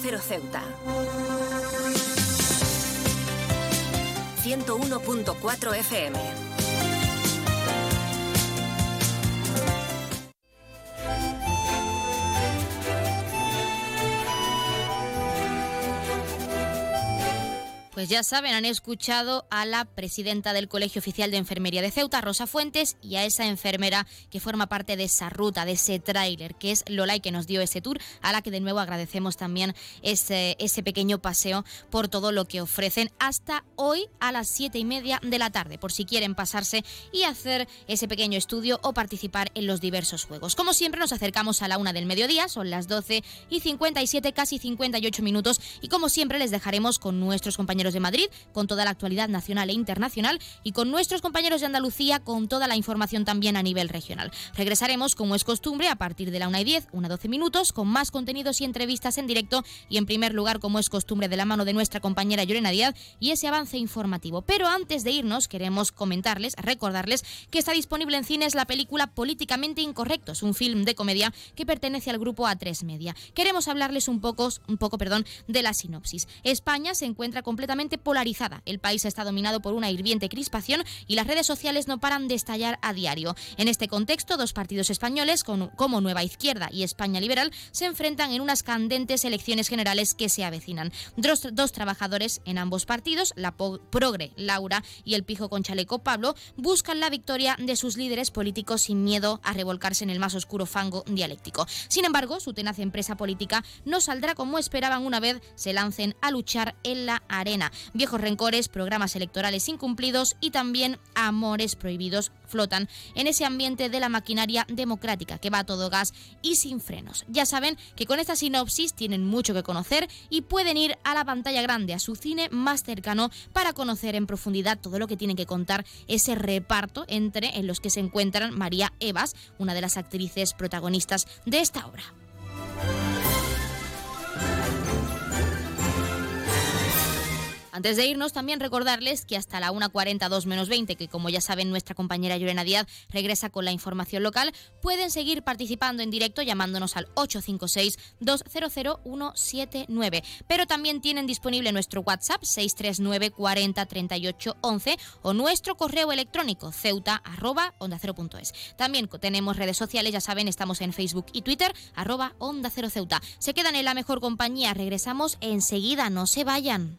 Cero Ceuta. 101.4 FM. Pues ya saben, han escuchado a la presidenta del Colegio Oficial de Enfermería de Ceuta, Rosa Fuentes, y a esa enfermera que forma parte de esa ruta, de ese tráiler, que es Lola y que nos dio ese tour, a la que de nuevo agradecemos también ese, ese pequeño paseo por todo lo que ofrecen hasta hoy a las siete y media de la tarde, por si quieren pasarse y hacer ese pequeño estudio o participar en los diversos juegos. Como siempre, nos acercamos a la una del mediodía, son las 12 y 57, casi 58 minutos, y como siempre les dejaremos con nuestros compañeros de Madrid con toda la actualidad nacional e internacional y con nuestros compañeros de Andalucía con toda la información también a nivel regional. Regresaremos, como es costumbre, a partir de la 1 y 10, 1 12 minutos, con más contenidos y entrevistas en directo y en primer lugar, como es costumbre, de la mano de nuestra compañera Llorena Díaz y ese avance informativo. Pero antes de irnos, queremos comentarles, recordarles que está disponible en cines la película Políticamente Incorrectos, un film de comedia que pertenece al grupo A3 Media. Queremos hablarles un poco, un poco perdón, de la sinopsis. España se encuentra completamente polarizada. El país está dominado por una hirviente crispación y las redes sociales no paran de estallar a diario. En este contexto, dos partidos españoles, como Nueva Izquierda y España Liberal, se enfrentan en unas candentes elecciones generales que se avecinan. Dos, dos trabajadores en ambos partidos, la Progre Laura y el Pijo con Chaleco Pablo, buscan la victoria de sus líderes políticos sin miedo a revolcarse en el más oscuro fango dialéctico. Sin embargo, su tenaz empresa política no saldrá como esperaban una vez se lancen a luchar en la arena. Viejos rencores, programas electorales incumplidos y también amores prohibidos flotan en ese ambiente de la maquinaria democrática que va a todo gas y sin frenos. Ya saben que con esta sinopsis tienen mucho que conocer y pueden ir a la pantalla grande, a su cine más cercano, para conocer en profundidad todo lo que tienen que contar ese reparto entre en los que se encuentran María Evas, una de las actrices protagonistas de esta obra. Antes de irnos, también recordarles que hasta la 1.42 menos 20, que como ya saben nuestra compañera Llorena Díaz regresa con la información local, pueden seguir participando en directo llamándonos al 856-200-179. Pero también tienen disponible nuestro WhatsApp 639 40 38 11 o nuestro correo electrónico ceuta arroba onda También tenemos redes sociales, ya saben, estamos en Facebook y Twitter arroba onda cero ceuta. Se quedan en la mejor compañía, regresamos enseguida, no se vayan.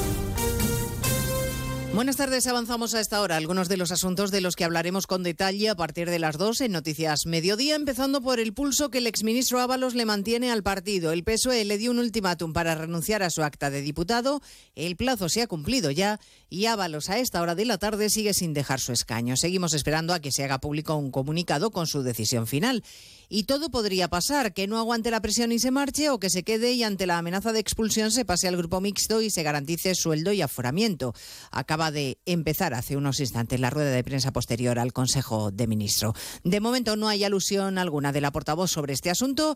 Buenas tardes, avanzamos a esta hora. Algunos de los asuntos de los que hablaremos con detalle a partir de las dos en Noticias Mediodía, empezando por el pulso que el exministro Ábalos le mantiene al partido. El PSOE le dio un ultimátum para renunciar a su acta de diputado. El plazo se ha cumplido ya y Ábalos a esta hora de la tarde sigue sin dejar su escaño. Seguimos esperando a que se haga público un comunicado con su decisión final. Y todo podría pasar, que no aguante la presión y se marche o que se quede y ante la amenaza de expulsión se pase al grupo mixto y se garantice sueldo y aforamiento. Acaba de empezar hace unos instantes la rueda de prensa posterior al Consejo de Ministros. De momento no hay alusión alguna de la portavoz sobre este asunto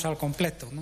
al completo. ¿no?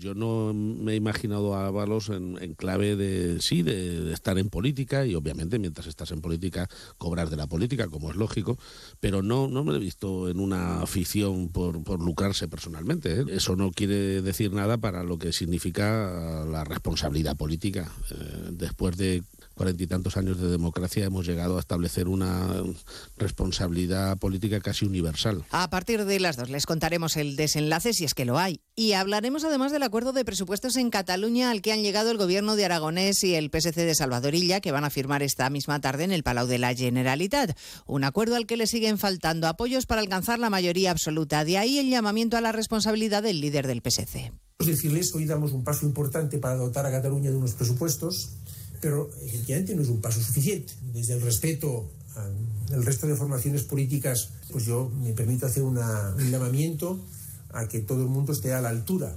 Yo no me he imaginado a Ábalos en, clave de, sí, de, estar en política y obviamente mientras estás en política cobrar de la política, como es lógico, pero no, no me he visto en una afición por, por lucrarse personalmente. ¿eh? Eso no quiere decir nada para lo que significa la responsabilidad política. Eh, después de cuarenta y tantos años de democracia hemos llegado a establecer una responsabilidad política casi universal. A partir de las dos les contaremos el desenlace si es que lo hay. Y hablaremos además del acuerdo de presupuestos en Cataluña al que han llegado el gobierno de Aragonés y el PSC de Salvadorilla que van a firmar esta misma tarde en el Palau de la Generalitat. Un acuerdo al que le siguen faltando apoyos para alcanzar la mayoría absoluta. De ahí el llamamiento a la responsabilidad del líder del PSC. Decirles hoy damos un paso importante para dotar a Cataluña de unos presupuestos pero efectivamente no es un paso suficiente. Desde el respeto al resto de formaciones políticas, pues yo me permito hacer una, un llamamiento a que todo el mundo esté a la altura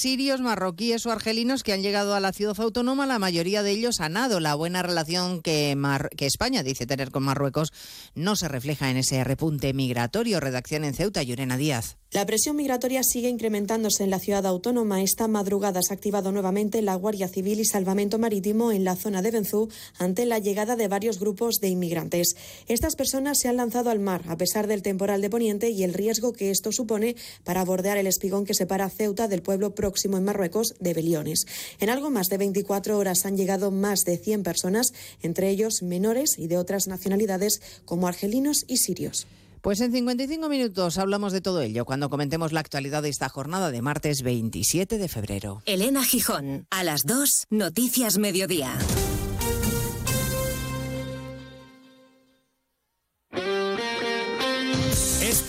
Sirios, marroquíes o argelinos que han llegado a la ciudad autónoma, la mayoría de ellos han dado la buena relación que, que España dice tener con Marruecos no se refleja en ese repunte migratorio. Redacción en Ceuta, Llorena Díaz. La presión migratoria sigue incrementándose en la ciudad autónoma. Esta madrugada se ha activado nuevamente la Guardia Civil y Salvamento Marítimo en la zona de Benzú ante la llegada de varios grupos de inmigrantes. Estas personas se han lanzado al mar a pesar del temporal de Poniente y el riesgo que esto supone para bordear el espigón que separa Ceuta del pueblo próximo en Marruecos de Beliones. En algo más de 24 horas han llegado más de 100 personas, entre ellos menores y de otras nacionalidades como argelinos y sirios. Pues en 55 minutos hablamos de todo ello cuando comentemos la actualidad de esta jornada de martes 27 de febrero. Elena Gijón, a las 2, Noticias Mediodía.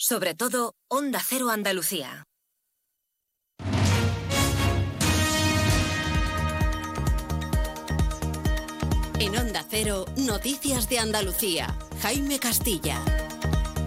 Sobre todo, Onda Cero Andalucía. En Onda Cero, Noticias de Andalucía. Jaime Castilla.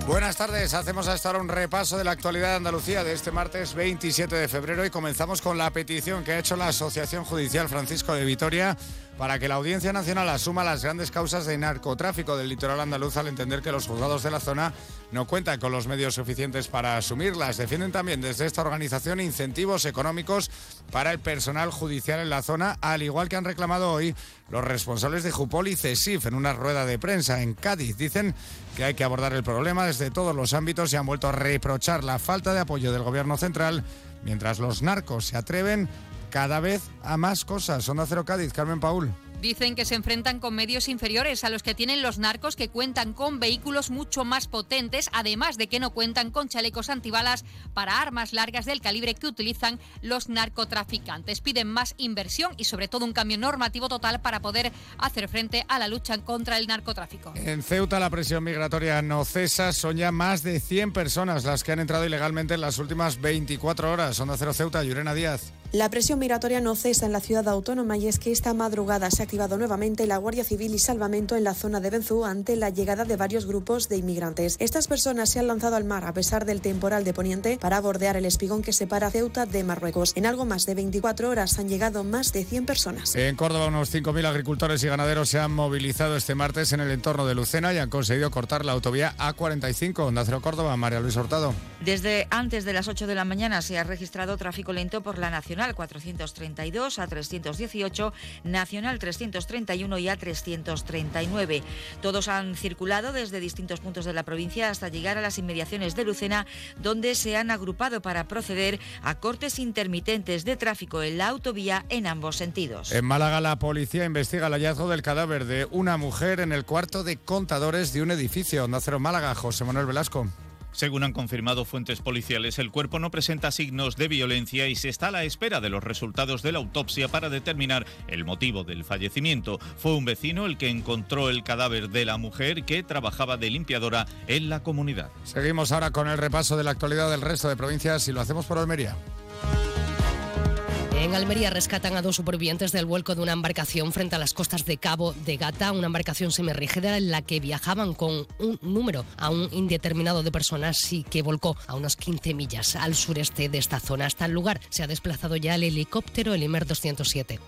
Buenas tardes, hacemos hasta ahora un repaso de la actualidad de Andalucía de este martes 27 de febrero y comenzamos con la petición que ha hecho la Asociación Judicial Francisco de Vitoria para que la Audiencia Nacional asuma las grandes causas de narcotráfico del litoral andaluz al entender que los juzgados de la zona no cuentan con los medios suficientes para asumirlas. Defienden también desde esta organización incentivos económicos para el personal judicial en la zona, al igual que han reclamado hoy los responsables de Jupol y CESIF en una rueda de prensa en Cádiz. Dicen que hay que abordar el problema desde todos los ámbitos y han vuelto a reprochar la falta de apoyo del gobierno central mientras los narcos se atreven cada vez a más cosas. Onda Cero Cádiz, Carmen Paul. Dicen que se enfrentan con medios inferiores a los que tienen los narcos que cuentan con vehículos mucho más potentes, además de que no cuentan con chalecos antibalas para armas largas del calibre que utilizan los narcotraficantes. Piden más inversión y sobre todo un cambio normativo total para poder hacer frente a la lucha contra el narcotráfico. En Ceuta la presión migratoria no cesa, son ya más de 100 personas las que han entrado ilegalmente en las últimas 24 horas. Onda Cero Ceuta, Yurena Díaz. La presión migratoria no cesa en la ciudad autónoma y es que esta madrugada se ha activado nuevamente la Guardia Civil y Salvamento en la zona de Benzú ante la llegada de varios grupos de inmigrantes. Estas personas se han lanzado al mar a pesar del temporal de Poniente para bordear el espigón que separa Ceuta de Marruecos. En algo más de 24 horas han llegado más de 100 personas. En Córdoba unos 5.000 agricultores y ganaderos se han movilizado este martes en el entorno de Lucena y han conseguido cortar la autovía A45. Onda Cero Córdoba, María Luis Hurtado. Desde antes de las 8 de la mañana se ha registrado tráfico lento por la Nacional 432 a 318, Nacional 331 y a 339. Todos han circulado desde distintos puntos de la provincia hasta llegar a las inmediaciones de Lucena, donde se han agrupado para proceder a cortes intermitentes de tráfico en la autovía en ambos sentidos. En Málaga la policía investiga el hallazgo del cadáver de una mujer en el cuarto de contadores de un edificio. Onda Cero Málaga, José Manuel Velasco. Según han confirmado fuentes policiales, el cuerpo no presenta signos de violencia y se está a la espera de los resultados de la autopsia para determinar el motivo del fallecimiento. Fue un vecino el que encontró el cadáver de la mujer que trabajaba de limpiadora en la comunidad. Seguimos ahora con el repaso de la actualidad del resto de provincias y lo hacemos por Almería. En Almería rescatan a dos supervivientes del vuelco de una embarcación frente a las costas de Cabo de Gata, una embarcación semirrígida en la que viajaban con un número aún indeterminado de personas y que volcó a unas 15 millas al sureste de esta zona. Hasta el lugar se ha desplazado ya el helicóptero, el Imer 207.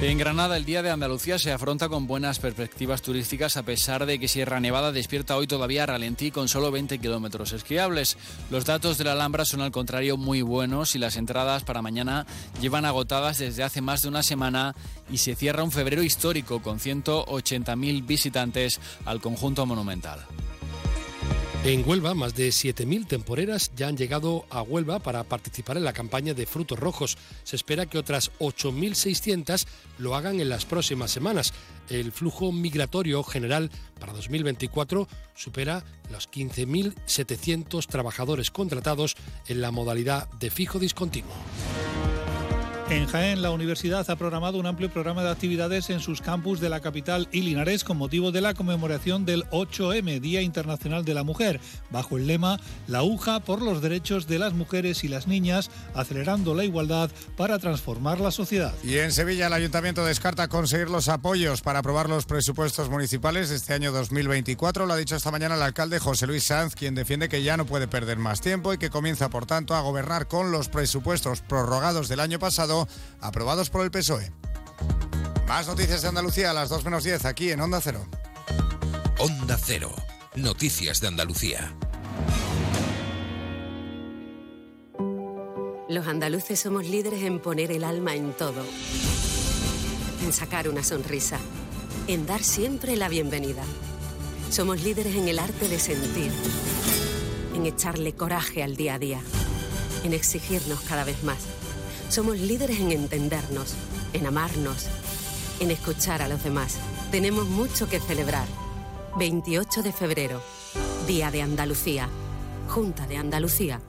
En Granada el Día de Andalucía se afronta con buenas perspectivas turísticas a pesar de que Sierra Nevada despierta hoy todavía a ralentí con solo 20 kilómetros esquiables. Los datos de la Alhambra son al contrario muy buenos y las entradas para mañana llevan agotadas desde hace más de una semana y se cierra un febrero histórico con 180.000 visitantes al conjunto monumental. En Huelva, más de 7.000 temporeras ya han llegado a Huelva para participar en la campaña de frutos rojos. Se espera que otras 8.600 lo hagan en las próximas semanas. El flujo migratorio general para 2024 supera los 15.700 trabajadores contratados en la modalidad de fijo discontinuo. En Jaén, la universidad ha programado un amplio programa de actividades en sus campus de la capital y Linares con motivo de la conmemoración del 8M, Día Internacional de la Mujer, bajo el lema La UJA por los derechos de las mujeres y las niñas, acelerando la igualdad para transformar la sociedad. Y en Sevilla, el ayuntamiento descarta conseguir los apoyos para aprobar los presupuestos municipales de este año 2024. Lo ha dicho esta mañana el alcalde José Luis Sanz, quien defiende que ya no puede perder más tiempo y que comienza, por tanto, a gobernar con los presupuestos prorrogados del año pasado aprobados por el PSOE. Más noticias de Andalucía a las 2 menos 10 aquí en Onda Cero. Onda Cero. Noticias de Andalucía. Los andaluces somos líderes en poner el alma en todo. En sacar una sonrisa. En dar siempre la bienvenida. Somos líderes en el arte de sentir. En echarle coraje al día a día. En exigirnos cada vez más somos líderes en entendernos, en amarnos, en escuchar a los demás. Tenemos mucho que celebrar. 28 de febrero, Día de Andalucía, Junta de Andalucía.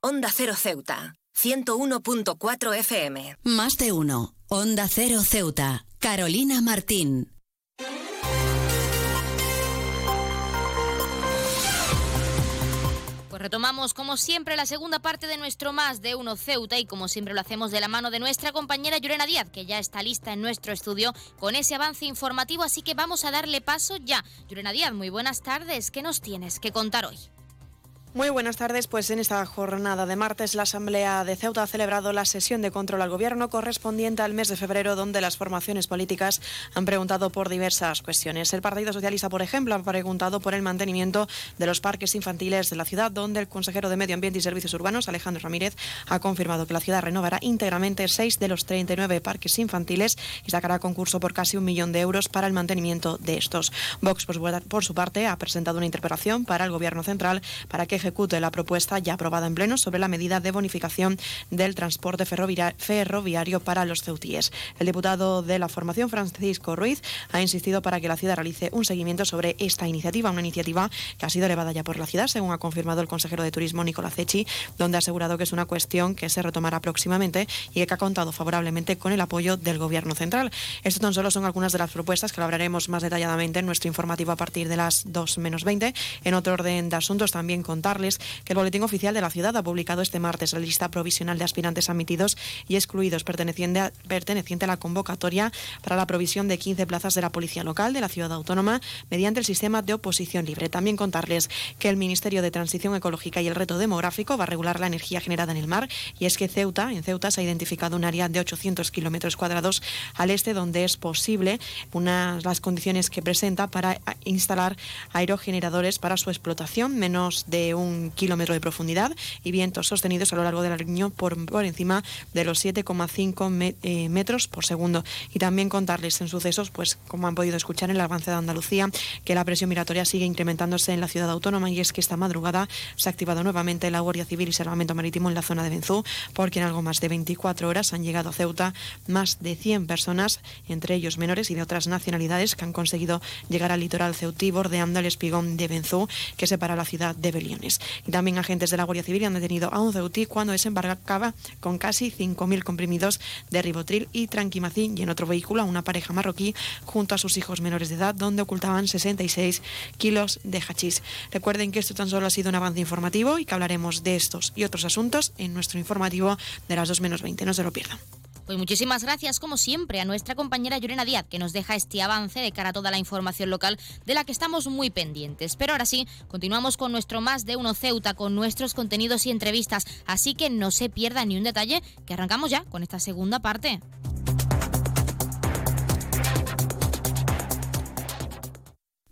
Onda Cero Ceuta, 101.4 FM. Más de uno. Onda Cero Ceuta. Carolina Martín. Pues retomamos como siempre la segunda parte de nuestro Más de Uno Ceuta y como siempre lo hacemos de la mano de nuestra compañera Llorena Díaz, que ya está lista en nuestro estudio con ese avance informativo, así que vamos a darle paso ya. Llorena Díaz, muy buenas tardes, ¿qué nos tienes que contar hoy? Muy buenas tardes. Pues en esta jornada de martes, la Asamblea de Ceuta ha celebrado la sesión de control al Gobierno correspondiente al mes de febrero, donde las formaciones políticas han preguntado por diversas cuestiones. El Partido Socialista, por ejemplo, ha preguntado por el mantenimiento de los parques infantiles de la ciudad, donde el consejero de Medio Ambiente y Servicios Urbanos, Alejandro Ramírez, ha confirmado que la ciudad renovará íntegramente seis de los 39 parques infantiles y sacará concurso por casi un millón de euros para el mantenimiento de estos. Vox, por su parte, ha presentado una interpelación para el Gobierno central para que ejecute la propuesta ya aprobada en pleno sobre la medida de bonificación del transporte ferroviario para los ceutíes. El diputado de la formación, Francisco Ruiz, ha insistido para que la ciudad realice un seguimiento sobre esta iniciativa, una iniciativa que ha sido elevada ya por la ciudad, según ha confirmado el consejero de Turismo, Nicolás Cechi, donde ha asegurado que es una cuestión que se retomará próximamente y que ha contado favorablemente con el apoyo del Gobierno central. Estos tan solo son algunas de las propuestas que hablaremos más detalladamente en nuestro informativo a partir de las 2 menos 20. En otro orden de asuntos, también contar que el Boletín Oficial de la Ciudad ha publicado este martes la lista provisional de aspirantes admitidos y excluidos perteneciente a, perteneciente a la convocatoria para la provisión de 15 plazas de la Policía Local de la Ciudad Autónoma mediante el sistema de oposición libre. También contarles que el Ministerio de Transición Ecológica y el Reto Demográfico va a regular la energía generada en el mar y es que Ceuta, en Ceuta se ha identificado un área de 800 kilómetros cuadrados al este donde es posible unas las condiciones que presenta para instalar aerogeneradores para su explotación, menos de un un kilómetro de profundidad y vientos sostenidos a lo largo del riñón por, por encima de los 7,5 eh, metros por segundo. Y también contarles en sucesos, pues como han podido escuchar en el avance de Andalucía, que la presión migratoria sigue incrementándose en la ciudad autónoma y es que esta madrugada se ha activado nuevamente la Guardia Civil y Salvamento Marítimo en la zona de Benzú, porque en algo más de 24 horas han llegado a Ceuta más de 100 personas, entre ellos menores y de otras nacionalidades, que han conseguido llegar al litoral ceutí, bordeando el espigón de Benzú, que separa la ciudad de Beliones. Y también agentes de la Guardia Civil han detenido a un ceutí cuando desembarcaba con casi 5.000 comprimidos de ribotril y tranquimacín y en otro vehículo a una pareja marroquí junto a sus hijos menores de edad, donde ocultaban 66 kilos de hachís. Recuerden que esto tan solo ha sido un avance informativo y que hablaremos de estos y otros asuntos en nuestro informativo de las 2 menos 20. No se lo pierdan. Pues muchísimas gracias, como siempre, a nuestra compañera Llorena Díaz, que nos deja este avance de cara a toda la información local de la que estamos muy pendientes. Pero ahora sí, continuamos con nuestro Más de Uno Ceuta, con nuestros contenidos y entrevistas. Así que no se pierda ni un detalle, que arrancamos ya con esta segunda parte.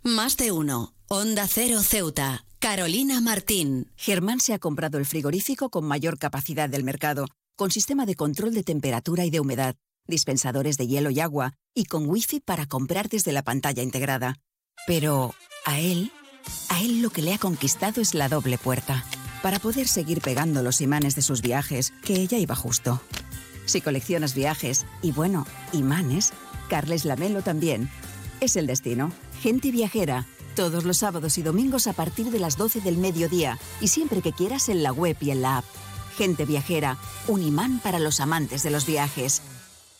Más de uno. Onda Cero Ceuta. Carolina Martín. Germán se ha comprado el frigorífico con mayor capacidad del mercado, con sistema de control de temperatura y de humedad, dispensadores de hielo y agua, y con wifi para comprar desde la pantalla integrada. Pero a él, a él lo que le ha conquistado es la doble puerta, para poder seguir pegando los imanes de sus viajes, que ella iba justo. Si coleccionas viajes, y bueno, imanes, Carles Lamelo también. Es el destino. Gente viajera. Todos los sábados y domingos a partir de las 12 del mediodía y siempre que quieras en la web y en la app. Gente viajera. Un imán para los amantes de los viajes.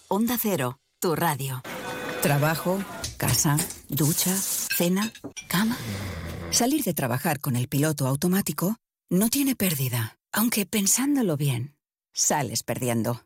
Onda Cero, tu radio. Trabajo, casa, ducha, cena, cama. Salir de trabajar con el piloto automático no tiene pérdida, aunque pensándolo bien, sales perdiendo.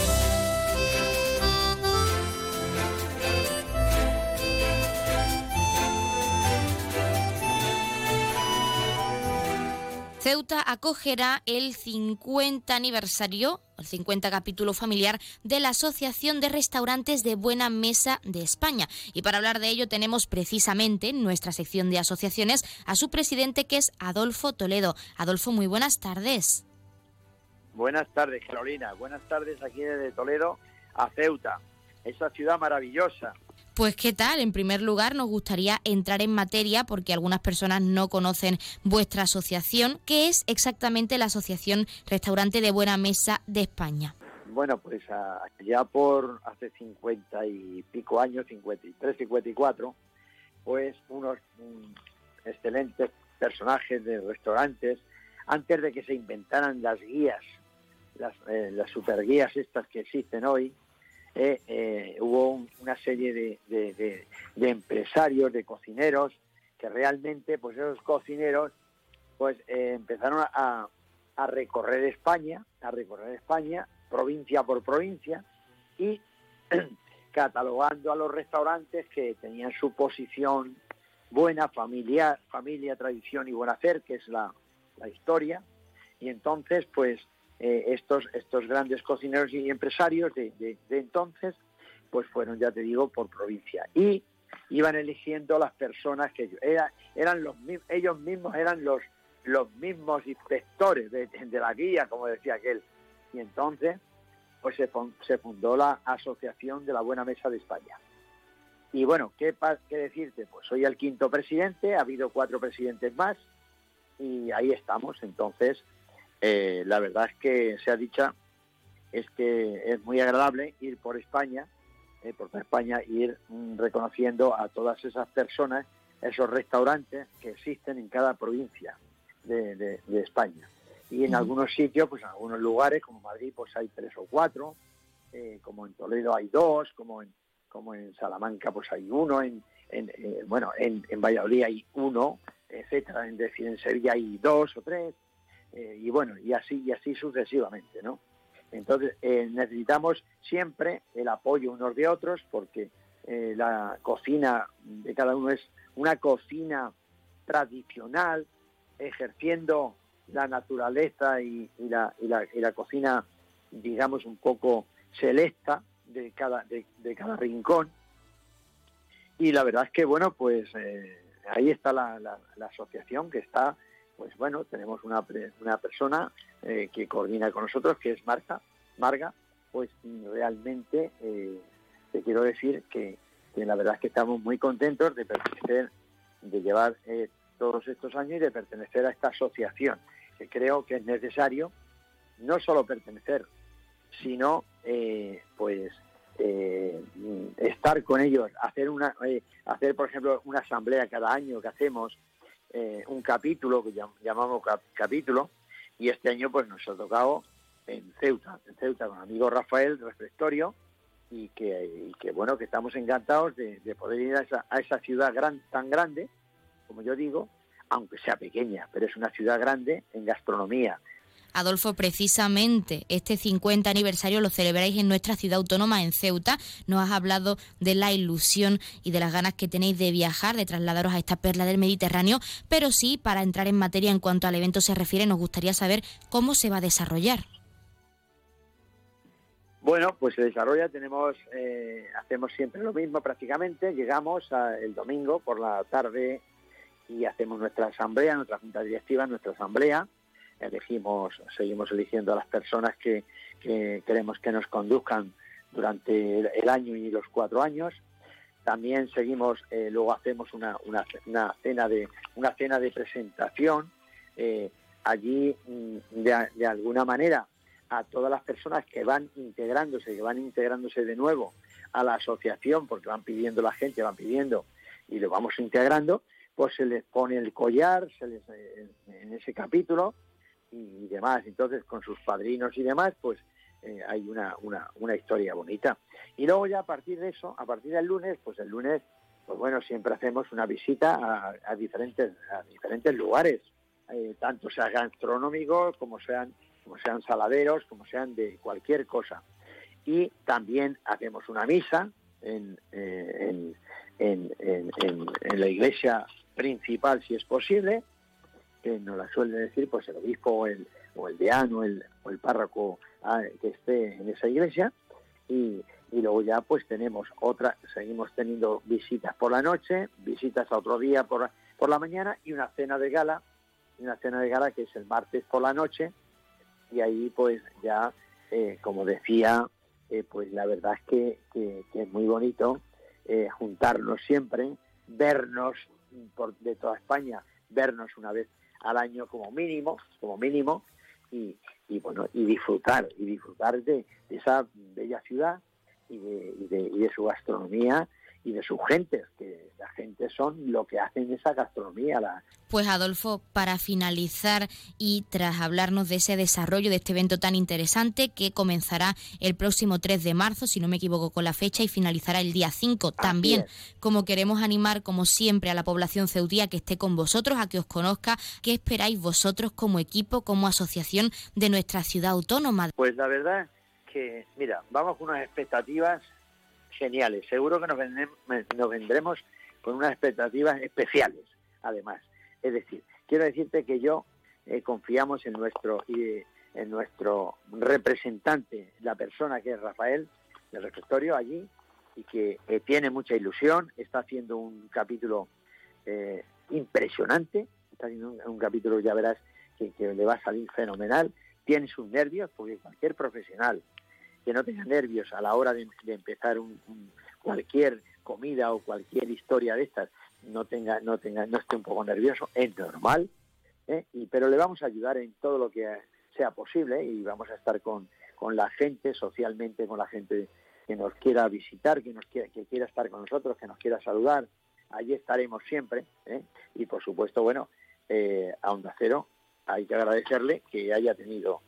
Ceuta acogerá el 50 aniversario, el 50 capítulo familiar de la Asociación de Restaurantes de Buena Mesa de España. Y para hablar de ello tenemos precisamente en nuestra sección de asociaciones a su presidente que es Adolfo Toledo. Adolfo, muy buenas tardes. Buenas tardes, Carolina. Buenas tardes aquí desde Toledo a Ceuta, esa ciudad maravillosa pues qué tal, en primer lugar nos gustaría entrar en materia porque algunas personas no conocen vuestra asociación. ¿Qué es exactamente la Asociación Restaurante de Buena Mesa de España? Bueno, pues ya por hace 50 y pico años, 53, 54, pues unos excelentes personajes de restaurantes, antes de que se inventaran las guías, las, eh, las superguías estas que existen hoy, eh, eh, hubo una serie de, empresarios, de cocineros, que realmente, pues esos cocineros, pues eh, empezaron a, recorrer España, a recorrer España, provincia por provincia, y catalogando a los restaurantes que tenían su posición buena, familiar, familia, tradición y buen hacer, que es la, la historia, y entonces, pues, eh, estos, estos grandes cocineros y empresarios de, entonces, pues fueron, ya te digo, por provincia. Y iban eligiendo las personas que era, eran los ellos mismos eran los, los mismos inspectores de, la guía, como decía aquel. Y entonces, pues se, se fundó la Asociación de la Buena Mesa de España. Y bueno, ¿qué, ¿qué decirte? Pues soy el quinto presidente, ha habido cuatro presidentes más y ahí estamos. Entonces, eh, la verdad es que se ha dicho es que es muy agradable ir por España, eh, por España, ir mm, reconociendo a todas esas personas, esos restaurantes que existen en cada provincia de, España. Y en algunos sitios, pues en algunos lugares, como Madrid, pues hay tres o cuatro, eh, como en Toledo hay dos, como en, como en Salamanca, pues hay uno, en, bueno, en, Valladolid hay uno, etcétera, en decir, en Sevilla hay dos o tres, eh, y bueno, y así, y así sucesivamente, ¿no? Entonces, eh, necesitamos siempre el apoyo unos de otros porque eh, la cocina de cada uno es una cocina tradicional, ejerciendo la naturaleza y, la, y, la, y la, cocina, digamos, un poco selecta de cada, de, cada rincón. Y la verdad es que, bueno, pues ahí está la, asociación que está, pues bueno, tenemos una, una persona eh, que coordina con nosotros, que es Marta, Marga, pues realmente eh, te quiero decir que, la verdad es que estamos muy contentos de pertenecer, de llevar todos estos años y de pertenecer a esta asociación, que creo que es necesario no solo pertenecer, sino eh, pues eh, estar con ellos, hacer una, eh, hacer por ejemplo una asamblea cada año que hacemos, un capítulo que llamamos capítulo, y este año pues nos ha tocado en Ceuta, en Ceuta con amigo Rafael Reflectorio, y que, bueno que estamos encantados de, poder ir a esa, a esa ciudad gran, tan grande como yo digo, aunque sea pequeña, pero es una ciudad grande en gastronomía. Adolfo, precisamente este 50 aniversario lo celebráis en nuestra ciudad autónoma, en Ceuta. Nos has hablado de la ilusión y de las ganas que tenéis de viajar, de trasladaros a esta perla del Mediterráneo, pero sí, para entrar en materia en cuanto al evento se refiere, nos gustaría saber cómo se va a desarrollar. Bueno, pues se desarrolla, tenemos, eh, hacemos siempre lo mismo prácticamente, llegamos el domingo por la tarde y hacemos nuestra asamblea, nuestra junta directiva, nuestra asamblea. Elegimos, seguimos eligiendo a las personas que, queremos que nos conduzcan durante el, año y los cuatro años. También seguimos, eh, luego hacemos una, una, cena de una cena de presentación. Eh, allí, mm, de, de alguna manera, a todas las personas que van integrándose, que van integrándose de nuevo a la asociación, porque van pidiendo la gente, van pidiendo y lo vamos integrando, pues se les pone el collar se les, eh, en ese capítulo y demás. Entonces, con sus padrinos y demás, pues eh, hay una, una, una, historia bonita. Y luego ya a partir de eso, a partir del lunes, pues el lunes, pues bueno, siempre hacemos una visita a, diferentes, a diferentes lugares, eh, tanto sean gastronómicos como sean, como sean saladeros, como sean de cualquier cosa. Y también hacemos una misa en, en, en, en la iglesia principal, si es posible, que nos la suele decir pues el obispo o el, o el deano el, o el párroco ah, que esté en esa iglesia. Y, y, luego ya pues tenemos otra, seguimos teniendo visitas por la noche, visitas a otro día por, por la mañana y una cena de gala, una cena de gala que es el martes por la noche. Y ahí pues ya, eh, como decía, eh, pues la verdad es que, que, es muy bonito eh, juntarnos siempre, vernos por, de toda España, vernos una vez al año como mínimo, como mínimo, y, y bueno, y disfrutar, y disfrutar de, esa bella ciudad y de, y de, y de su gastronomía y de sus gentes, que la gente son lo que hacen esa gastronomía. La... Pues Adolfo, para finalizar y tras hablarnos de ese desarrollo de este evento tan interesante que comenzará el próximo 3 de marzo, si no me equivoco con la fecha, y finalizará el día 5 también, como queremos animar como siempre a la población ceutía que esté con vosotros, a que os conozca, ¿qué esperáis vosotros como equipo, como asociación de nuestra ciudad autónoma? Pues la verdad que, mira, vamos con unas expectativas geniales. Seguro que nos, nos vendremos con unas expectativas especiales, además. Es decir, quiero decirte que yo eh, confiamos en nuestro en nuestro representante, la persona que es Rafael del refectorio allí y que eh, tiene mucha ilusión, está haciendo un capítulo eh, impresionante, está haciendo un, capítulo, ya verás, que, le va a salir fenomenal, tiene sus nervios, porque cualquier profesional que no tenga nervios a la hora de, empezar un, cualquier comida o cualquier historia de estas, no tenga, no tenga, no esté un poco nervioso, es normal, ¿eh? y, pero le vamos a ayudar en todo lo que sea posible y vamos a estar con, con la gente, socialmente, con la gente que nos quiera visitar, que nos quiera, que quiera estar con nosotros, que nos quiera saludar, allí estaremos siempre, ¿eh? y por supuesto, bueno, eh, a Onda Cero hay que agradecerle que haya tenido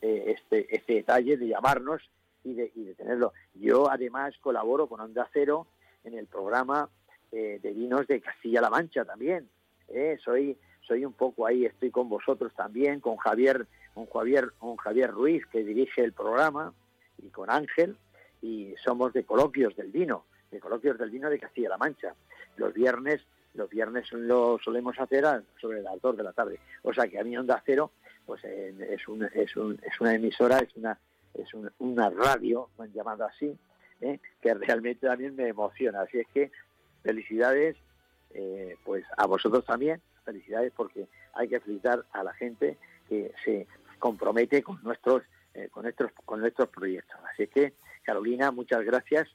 este, este detalle de llamarnos y de, tenerlo. Yo además colaboro con Onda Cero en el programa eh, de vinos de Castilla-La Mancha también. Eh, soy soy un poco ahí, estoy con vosotros también, con Javier, con Javier, con Javier Ruiz, que dirige el programa, y con Ángel, y somos de coloquios del vino, de coloquios del vino de Castilla-La Mancha. Los viernes, los viernes lo solemos hacer sobre las dos de la tarde. O sea que a mí Onda Cero, pues eh, es, un, es, un, es una emisora, es una, es una radio, llamado así, ¿eh? que realmente también me emociona. Así es que felicidades, eh, pues a vosotros también, felicidades porque hay que felicitar a la gente que se compromete con nuestros, con nuestros, con nuestros proyectos. Así que, Carolina, muchas gracias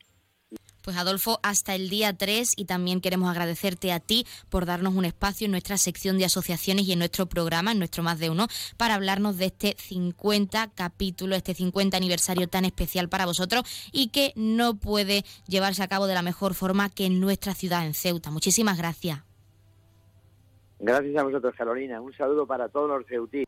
pues Adolfo, hasta el día 3 y también queremos agradecerte a ti por darnos un espacio en nuestra sección de asociaciones y en nuestro programa, en nuestro más de uno, para hablarnos de este 50 capítulo, este 50 aniversario tan especial para vosotros y que no puede llevarse a cabo de la mejor forma que en nuestra ciudad, en Ceuta. Muchísimas gracias. Gracias a vosotros, Carolina. Un saludo para todos los ceutíes.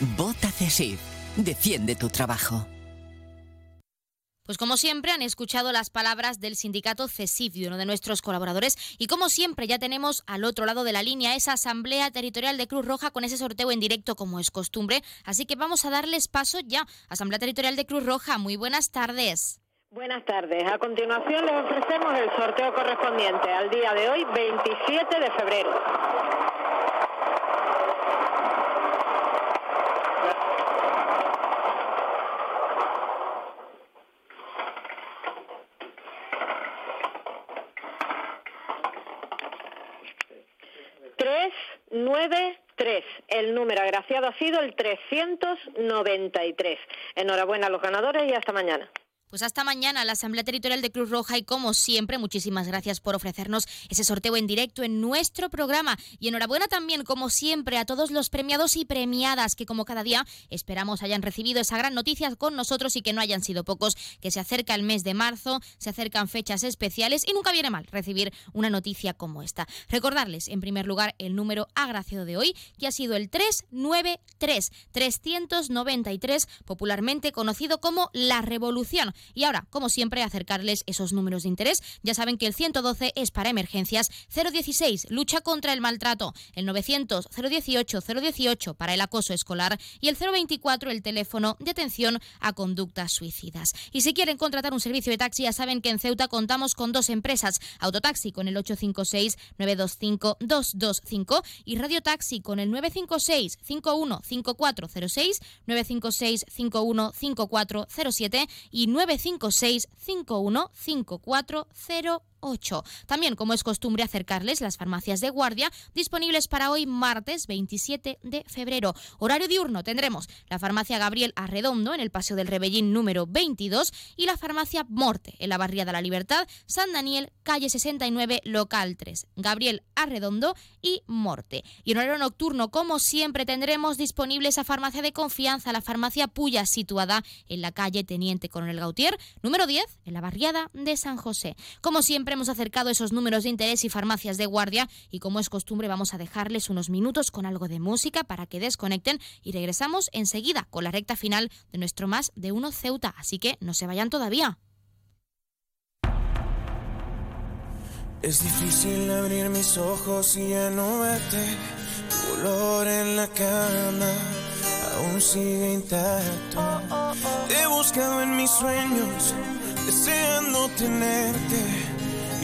Vota CESIF. Defiende tu trabajo. Pues como siempre han escuchado las palabras del sindicato CESIF, de uno de nuestros colaboradores, y como siempre ya tenemos al otro lado de la línea esa asamblea territorial de Cruz Roja con ese sorteo en directo como es costumbre, así que vamos a darles paso ya. Asamblea Territorial de Cruz Roja, muy buenas tardes. Buenas tardes. A continuación les ofrecemos el sorteo correspondiente al día de hoy, 27 de febrero. Tres. El número agraciado ha sido el 393. Enhorabuena a los ganadores y hasta mañana. Pues hasta mañana la Asamblea Territorial de Cruz Roja y como siempre, muchísimas gracias por ofrecernos ese sorteo en directo en nuestro programa. Y enhorabuena también, como siempre, a todos los premiados y premiadas que como cada día esperamos hayan recibido esa gran noticia con nosotros y que no hayan sido pocos, que se acerca el mes de marzo, se acercan fechas especiales y nunca viene mal recibir una noticia como esta. Recordarles, en primer lugar, el número agraciado de hoy, que ha sido el 393, 393, popularmente conocido como la Revolución. Y ahora, como siempre, acercarles esos números de interés. Ya saben que el 112 es para emergencias, 016 lucha contra el maltrato, el 900 018 018 para el acoso escolar y el 024 el teléfono de atención a conductas suicidas. Y si quieren contratar un servicio de taxi, ya saben que en Ceuta contamos con dos empresas, Autotaxi con el 856 925 225 y Radio Taxi con el 956 515406, 956 515407 y 9 956 51 5408 también, como es costumbre, acercarles las farmacias de guardia disponibles para hoy martes 27 de febrero. Horario diurno tendremos la farmacia Gabriel Arredondo en el Paseo del Rebellín número 22 y la farmacia Morte en la Barriada La Libertad, San Daniel, calle 69, local 3. Gabriel Arredondo y Morte. Y en horario nocturno, como siempre, tendremos disponible esa farmacia de confianza, la farmacia Puya, situada en la calle Teniente Coronel Gautier, número 10, en la barriada de San José. Como siempre, hemos acercado esos números de interés y farmacias de guardia y como es costumbre vamos a dejarles unos minutos con algo de música para que desconecten y regresamos enseguida con la recta final de nuestro más de uno Ceuta, así que no se vayan todavía. Es difícil abrir mis ojos y ya no verte. Tu olor en la cama aún sigue intacto. Te he buscado en mis sueños, deseando tenerte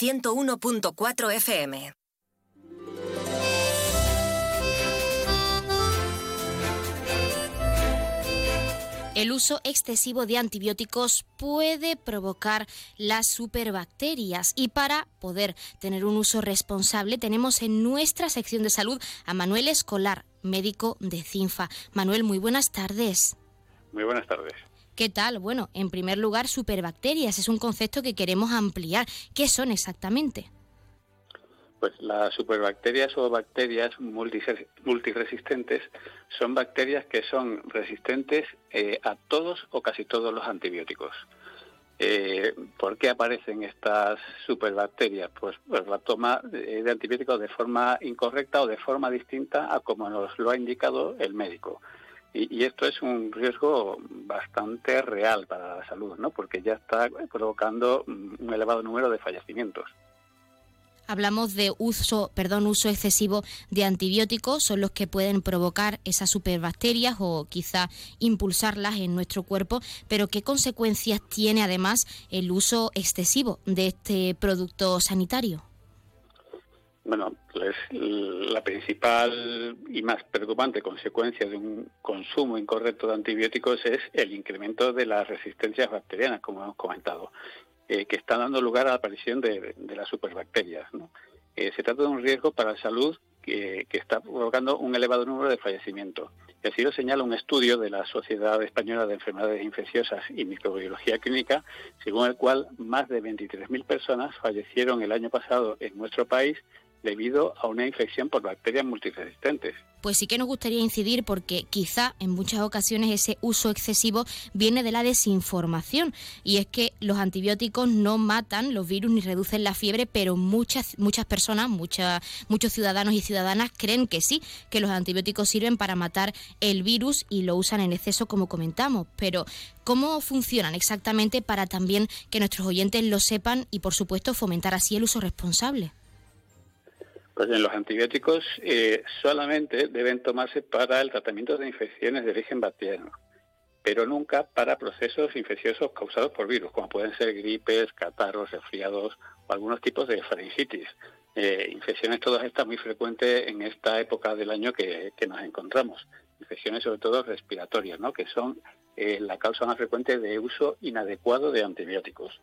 101.4 FM. El uso excesivo de antibióticos puede provocar las superbacterias y para poder tener un uso responsable tenemos en nuestra sección de salud a Manuel Escolar, médico de CINFA. Manuel, muy buenas tardes. Muy buenas tardes. ¿Qué tal? Bueno, en primer lugar, superbacterias es un concepto que queremos ampliar. ¿Qué son exactamente? Pues las superbacterias o bacterias multiresistentes son bacterias que son resistentes eh, a todos o casi todos los antibióticos. Eh, ¿Por qué aparecen estas superbacterias? Pues, pues la toma de, antibióticos de forma incorrecta o de forma distinta a como nos lo ha indicado el médico. Y, esto es un riesgo bastante real para la salud, ¿no? Porque ya está provocando un elevado número de fallecimientos hablamos de uso, perdón, uso excesivo de antibióticos, son los que pueden provocar esas superbacterias o quizá impulsarlas en nuestro cuerpo, pero ¿qué consecuencias tiene además el uso excesivo de este producto sanitario? Bueno, pues la principal y más preocupante consecuencia de un consumo incorrecto de antibióticos es el incremento de las resistencias bacterianas, como hemos comentado. Eh, que está dando lugar a la aparición de, las superbacterias. Eh, se trata de un riesgo para la salud que, está provocando un elevado número de fallecimientos. Y así lo señala un estudio de la Sociedad Española de Enfermedades Infecciosas y Microbiología Clínica, según el cual más de 23.000 personas fallecieron el año pasado en nuestro país debido a una infección por bacterias multiresistentes. Pues sí que nos gustaría incidir porque quizá en muchas ocasiones ese uso excesivo viene de la desinformación y es que los antibióticos no matan los virus ni reducen la fiebre, pero muchas muchas personas, muchas, muchos ciudadanos y ciudadanas creen que sí, que los antibióticos sirven para matar el virus y lo usan en exceso como comentamos, pero ¿cómo funcionan exactamente para también que nuestros oyentes lo sepan y por supuesto fomentar así el uso responsable? Pues en los antibióticos eh, solamente deben tomarse para el tratamiento de infecciones de origen bacteriano, pero nunca para procesos infecciosos causados por virus, como pueden ser gripes, catarros, resfriados o algunos tipos de faringitis. Eh, infecciones todas estas muy frecuentes en esta época del año que, nos encontramos. Infecciones sobre todo respiratorias, ¿no? que son eh, la causa más frecuente de uso inadecuado de antibióticos.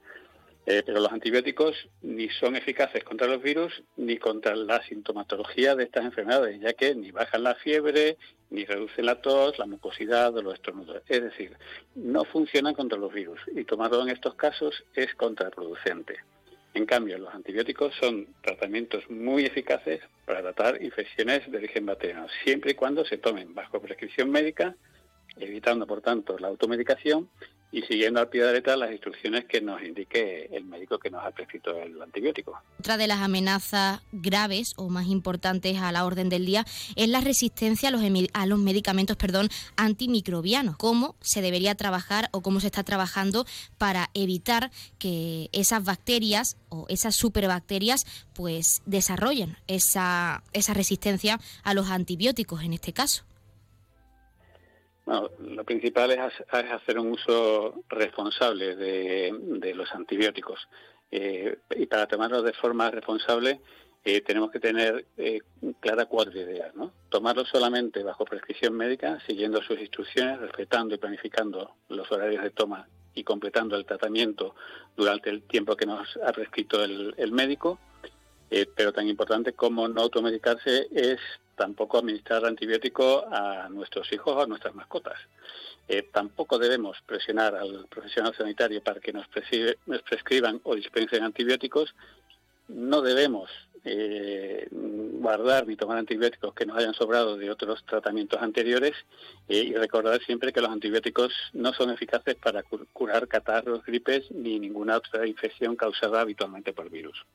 Eh, pero los antibióticos ni son eficaces contra los virus ni contra la sintomatología de estas enfermedades, ya que ni bajan la fiebre, ni reducen la tos, la mucosidad o los estornudos. Es decir, no funcionan contra los virus y tomarlo en estos casos es contraproducente. En cambio, los antibióticos son tratamientos muy eficaces para tratar infecciones de origen bacteriano, siempre y cuando se tomen bajo prescripción médica, evitando, por tanto, la automedicación y siguiendo al pie de la letra las instrucciones que nos indique el médico que nos ha prescrito el antibiótico. Otra de las amenazas graves o más importantes a la orden del día es la resistencia a los, a los medicamentos perdón, antimicrobianos. ¿Cómo se debería trabajar o cómo se está trabajando para evitar que esas bacterias o esas superbacterias pues desarrollen esa, esa resistencia a los antibióticos en este caso? Bueno, lo principal es, hacer un uso responsable de, los antibióticos. Eh, y para tomarlos de forma responsable eh, tenemos que tener eh, clara cuatro ideas. ¿no? Tomarlos solamente bajo prescripción médica, siguiendo sus instrucciones, respetando y planificando los horarios de toma y completando el tratamiento durante el tiempo que nos ha prescrito el, el médico. pero tan importante como no automedicarse es tampoco administrar antibiótico a nuestros hijos o a nuestras mascotas. Eh, tampoco debemos presionar al profesional sanitario para que nos, nos prescriban o dispensen antibióticos. No debemos eh, guardar ni tomar antibióticos que nos hayan sobrado de otros tratamientos anteriores eh, y recordar siempre que los antibióticos no son eficaces para curar catarros, gripes ni ninguna otra infección causada habitualmente por virus.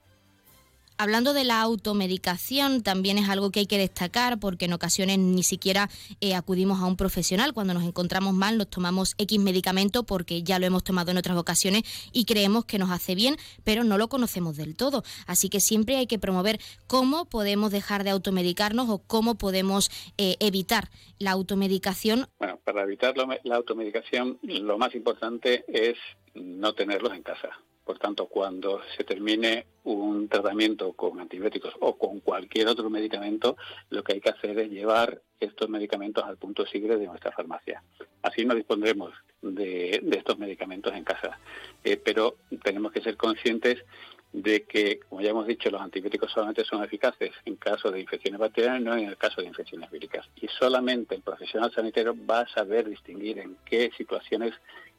Hablando de la automedicación, también es algo que hay que destacar porque en ocasiones ni siquiera eh, acudimos a un profesional. Cuando nos encontramos mal, nos tomamos X medicamento porque ya lo hemos tomado en otras ocasiones y creemos que nos hace bien, pero no lo conocemos del todo. Así que siempre hay que promover cómo podemos dejar de automedicarnos o cómo podemos eh, evitar la automedicación. Bueno, para evitar la automedicación, lo más importante es no tenerlos en casa por tanto, cuando se termine un tratamiento con antibióticos o con cualquier otro medicamento, lo que hay que hacer es llevar estos medicamentos al punto sigre de nuestra farmacia. Así no dispondremos de, estos medicamentos en casa. Eh, pero tenemos que ser conscientes de que, como ya hemos dicho, los antibióticos solamente son eficaces en caso de infecciones bacterianas, no en el caso de infecciones víricas. Y solamente el profesional sanitario va a saber distinguir en qué situaciones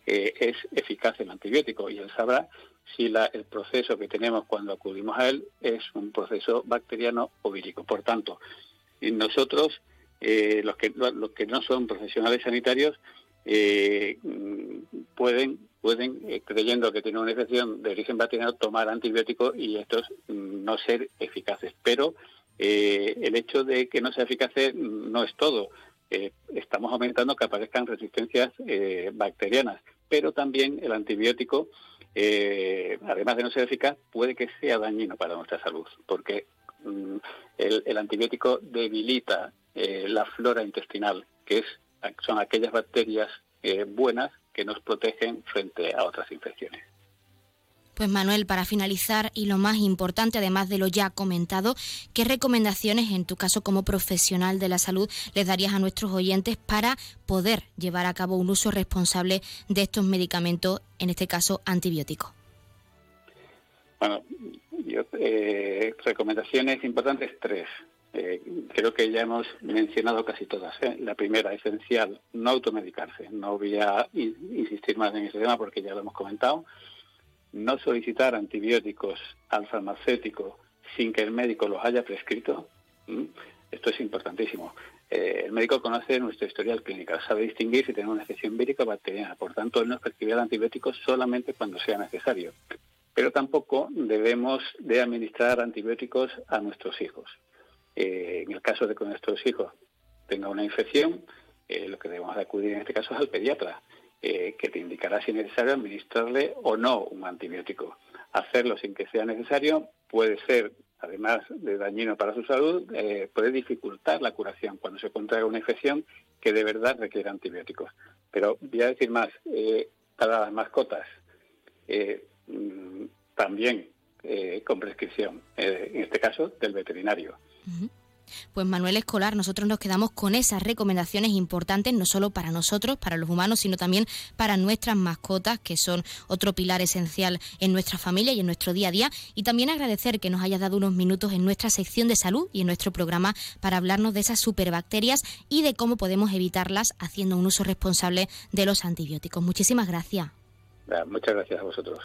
eh, es eficaz el antibiótico y él sabrá si la, el proceso que tenemos cuando acudimos a él es un proceso bacteriano o vírico. Por tanto, nosotros, eh, los, que, no son profesionales sanitarios, eh, pueden, eh, creyendo que tienen una infección de origen bacteriano, tomar antibióticos y estos mm, no ser eficaces. Pero el hecho de que no sea eficaces no es todo. estamos aumentando que aparezcan resistencias bacterianas, pero también el antibiótico eh, además de no ser eficaz, puede que sea dañino para nuestra salud, porque mm, el, antibiótico debilita eh, la flora intestinal, que son aquellas bacterias eh, buenas que nos protegen frente a otras infecciones. Pues Manuel, para finalizar y lo más importante, además de lo ya comentado, ¿qué recomendaciones en tu caso como profesional de la salud les darías a nuestros oyentes para poder llevar a cabo un uso responsable de estos medicamentos, en este caso antibióticos? Bueno, yo, eh, recomendaciones importantes tres. Eh, creo que ya hemos mencionado casi todas. ¿eh? La primera, esencial, no automedicarse. No voy a insistir más en ese tema porque ya lo hemos comentado no solicitar antibióticos al farmacéutico sin que el médico los haya prescrito, esto es importantísimo. Eh, el médico conoce nuestro historial clínico, sabe distinguir si tenemos una infección vírica o bacteriana, por tanto, él nos prescribirá antibióticos solamente cuando sea necesario. Pero tampoco debemos de administrar antibióticos a nuestros hijos. Eh, en el caso de que nuestros hijos tengan una infección, eh, lo que debemos de acudir en este caso es al pediatra eh, que te indicará si es necesario administrarle o no un antibiótico. Hacerlo sin que sea necesario puede ser, además de dañino para su salud, eh, puede dificultar la curación cuando se contrae una infección que de verdad requiere antibióticos. Pero voy a decir más, eh, para las mascotas, mm, también con prescripción, en este caso del veterinario. Pues Manuel Escolar, nosotros nos quedamos con esas recomendaciones importantes, no solo para nosotros, para los humanos, sino también para nuestras mascotas, que son otro pilar esencial en nuestra familia y en nuestro día a día. Y también agradecer que nos hayas dado unos minutos en nuestra sección de salud y en nuestro programa para hablarnos de esas superbacterias y de cómo podemos evitarlas haciendo un uso responsable de los antibióticos. Muchísimas gracias. Muchas gracias a vosotros.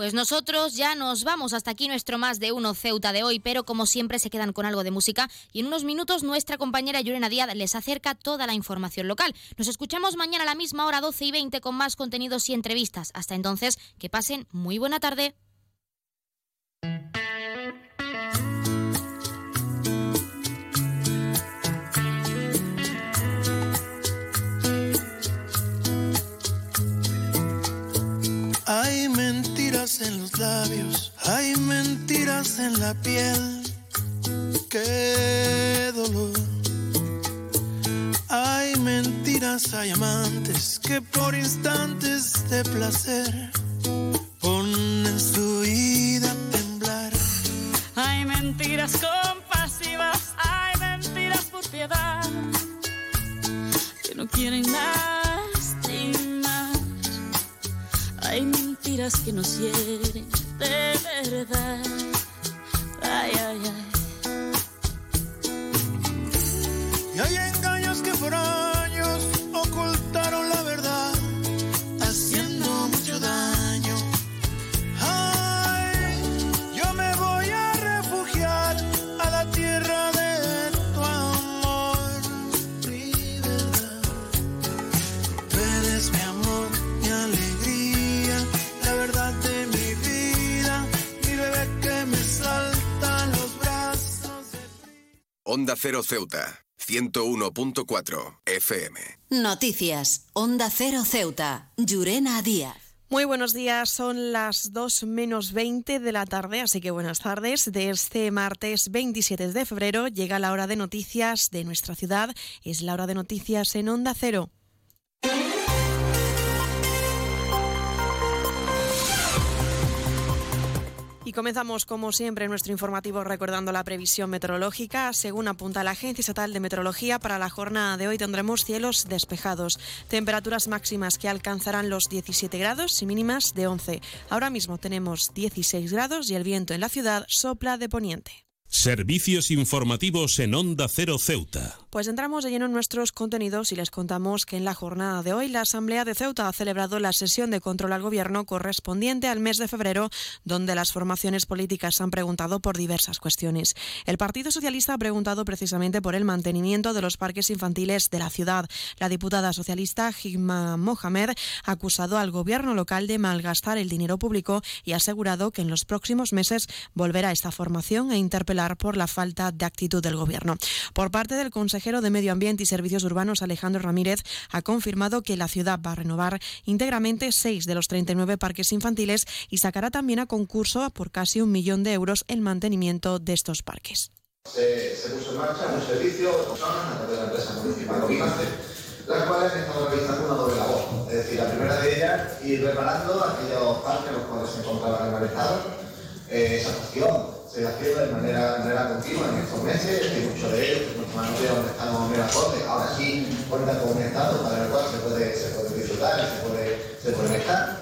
Pues nosotros ya nos vamos hasta aquí nuestro más de uno Ceuta de hoy, pero como siempre se quedan con algo de música y en unos minutos nuestra compañera Yurena Díaz les acerca toda la información local. Nos escuchamos mañana a la misma hora 12 y 20 con más contenidos y entrevistas. Hasta entonces, que pasen muy buena tarde. Labios, hay mentiras en la piel. Qué dolor. Hay mentiras, hay amantes que por instantes de placer Cero Ceuta, 101.4 FM. Noticias. Onda Cero Ceuta. Llurena Díaz. Muy buenos días, son las 2 menos 20 de la tarde, así que buenas tardes. De este martes 27 de febrero llega la hora de noticias de nuestra ciudad. Es la hora de noticias en Onda Cero. Y comenzamos, como siempre, nuestro informativo recordando la previsión meteorológica. Según apunta la Agencia Estatal de Meteorología, para la jornada de hoy tendremos cielos despejados, temperaturas máximas que alcanzarán los 17 grados y mínimas de 11. Ahora mismo tenemos 16 grados y el viento en la ciudad sopla de poniente. Servicios informativos en Onda Cero Ceuta. Pues entramos de lleno en nuestros contenidos y les contamos que en la jornada de hoy la Asamblea de Ceuta ha celebrado la sesión de control al Gobierno correspondiente al mes de febrero, donde las formaciones políticas han preguntado por diversas cuestiones. El Partido Socialista ha preguntado precisamente por el mantenimiento de los parques infantiles de la ciudad. La diputada socialista Hikma Mohamed ha acusado al Gobierno local de malgastar el dinero público y ha asegurado que en los próximos meses volverá esta formación a interpelar por la falta de actitud del Gobierno. Por parte del consejero de Medio Ambiente y Servicios Urbanos, Alejandro Ramírez, ha confirmado que la ciudad va a renovar íntegramente seis de los 39 parques infantiles y sacará también a concurso por casi un millón de euros el mantenimiento de estos parques. Se, se puso en marcha un servicio de personas a través de la empresa municipal Ovimace, las cuales estado realizando una doble labor. Es decir, la primera de ellas, ir reparando aquellos parques los cuales se encontraban en mal estado. Eh, esa cuestión se haciendo de manera, de manera continua en estos meses, hay muchos de ellos, que no sé donde están menos acordes, ahora sí cuentan con un estado para el cual se puede, se puede disfrutar y se puede, se puede estar.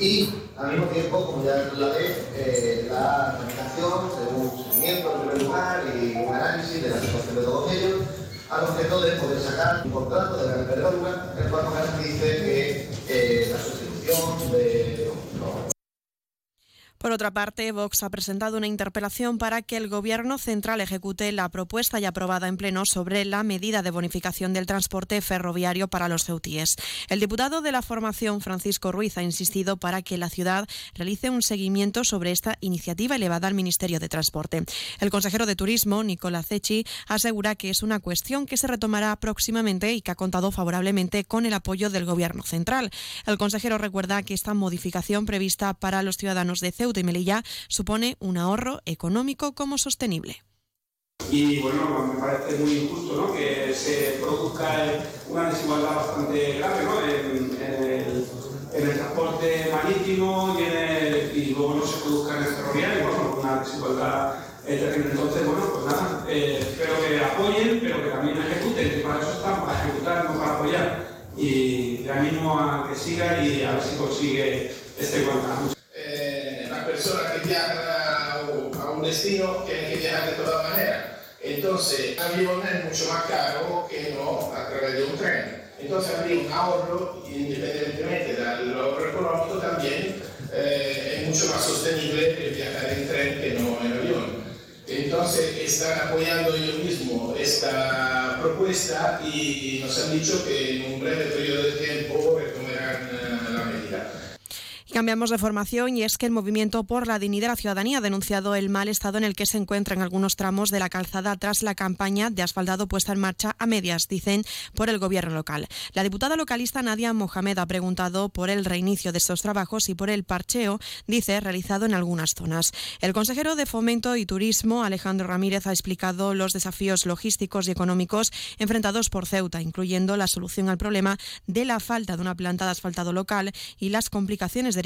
Y al mismo tiempo, como ya la ve, eh, la tramitación de un seguimiento en primer lugar y un análisis de la situación de todos ellos, al objeto de poder sacar un contrato de la envergadura, el cual nos garantice que eh, la sustitución de los Por otra parte, Vox ha presentado una interpelación para que el Gobierno central ejecute la propuesta ya aprobada en pleno sobre la medida de bonificación del transporte ferroviario para los ceutíes. El diputado de la formación, Francisco Ruiz, ha insistido para que la ciudad realice un seguimiento sobre esta iniciativa elevada al Ministerio de Transporte. El consejero de Turismo, Nicolás Cechi, asegura que es una cuestión que se retomará próximamente y que ha contado favorablemente con el apoyo del Gobierno central. El consejero recuerda que esta modificación prevista para los ciudadanos de Ceuta y Melilla supone un ahorro económico como sostenible. Y bueno, me parece muy injusto ¿no? que se produzca una desigualdad bastante grave ¿no? en, en, el, en, el, transporte marítimo y, en el, y, luego no se produzca en el ferroviario, bueno, una desigualdad terrible. Entonces, bueno, pues nada, eh, espero que apoyen, pero que también ejecuten, que para eso están, para ejecutar, no para apoyar. Y le animo a que siga y a ver si consigue este contrato personas que viajan a, a, un destino tienen que viajar de todas maneras. Entonces, el avión es mucho más caro que no a través de un tren. Entonces, habría un ahorro, independientemente del ahorro económico, también eh, es mucho más sostenible el viajar en tren que no en avión. Entonces, están apoyando ellos mismos esta propuesta y nos han dicho que en un breve periodo de tiempo retomarán uh, la medida. Cambiamos de formación y es que el Movimiento por la Dignidad de la Ciudadanía ha denunciado el mal estado en el que se encuentran algunos tramos de la calzada tras la campaña de asfaltado puesta en marcha a medias, dicen, por el gobierno local. La diputada localista Nadia Mohamed ha preguntado por el reinicio de estos trabajos y por el parcheo, dice, realizado en algunas zonas. El consejero de Fomento y Turismo, Alejandro Ramírez, ha explicado los desafíos logísticos y económicos enfrentados por Ceuta, incluyendo la solución al problema de la falta de una planta de asfaltado local y las complicaciones de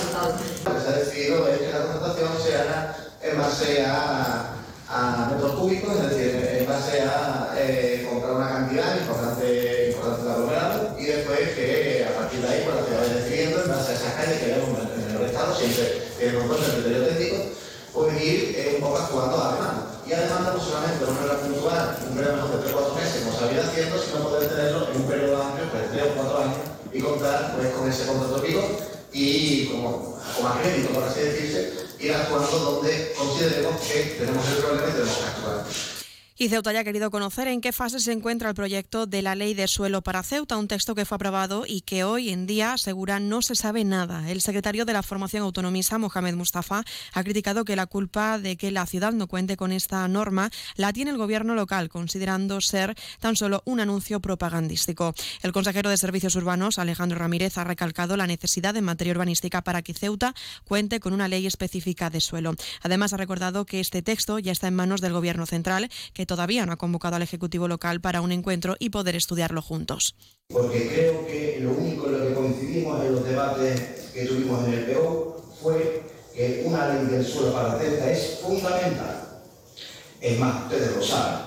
que se ha decidido es que la contratación se haga en base a, a metros cúbicos, es decir, en base a eh, comprar una cantidad importante, importante de aglomerado y después que a partir de ahí la ciudad vaya decidiendo en base a esas calles que vemos en el estado, siempre en cuenta el criterio técnico, pues ir eh, un poco actuando a demanda. Y a demanda no solamente una manera puntual, un periodo de 3 o 4 meses, como se ha venido haciendo, sino poder tenerlo en un periodo amplio, pues 3 o 4 años, y contar pues, con ese contrato vivo y como, como acrédito, por así decirse, ir actuando donde consideremos que tenemos el problema y tenemos que actuar. Y Ceuta ya ha querido conocer en qué fase se encuentra el proyecto de la ley de suelo para Ceuta, un texto que fue aprobado y que hoy en día asegura no se sabe nada. El secretario de la formación autonomista, Mohamed Mustafa, ha criticado que la culpa de que la ciudad no cuente con esta norma la tiene el gobierno local, considerando ser tan solo un anuncio propagandístico. El consejero de Servicios Urbanos, Alejandro Ramírez, ha recalcado la necesidad de materia urbanística para que Ceuta cuente con una ley específica de suelo. Además, ha recordado que este texto ya está en manos del gobierno central, que todavía no ha convocado al Ejecutivo local para un encuentro y poder estudiarlo juntos. Porque creo que lo único en lo que coincidimos en los debates que tuvimos en el PO fue que una ley del suelo para Ceuta es fundamental. Es más, ustedes lo saben.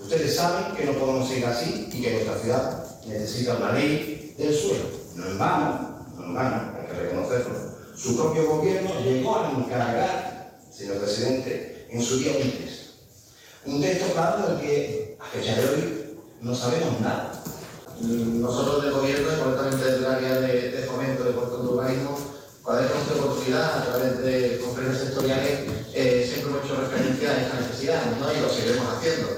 Ustedes saben que no podemos seguir así y que nuestra ciudad necesita una ley del suelo. No en vano, no en vano, hay que reconocerlo. Su propio gobierno llegó a encargar, señor presidente, en su día un texto. Un texto claro del que a fecha de hoy no sabemos nada. Nosotros del gobierno, y concretamente del área de, de fomento de puerto de urbanismo, que hemos tenido oportunidad a través de conferencias sectoriales, eh, siempre hemos hecho referencia a esta necesidad ¿no? y lo seguiremos haciendo.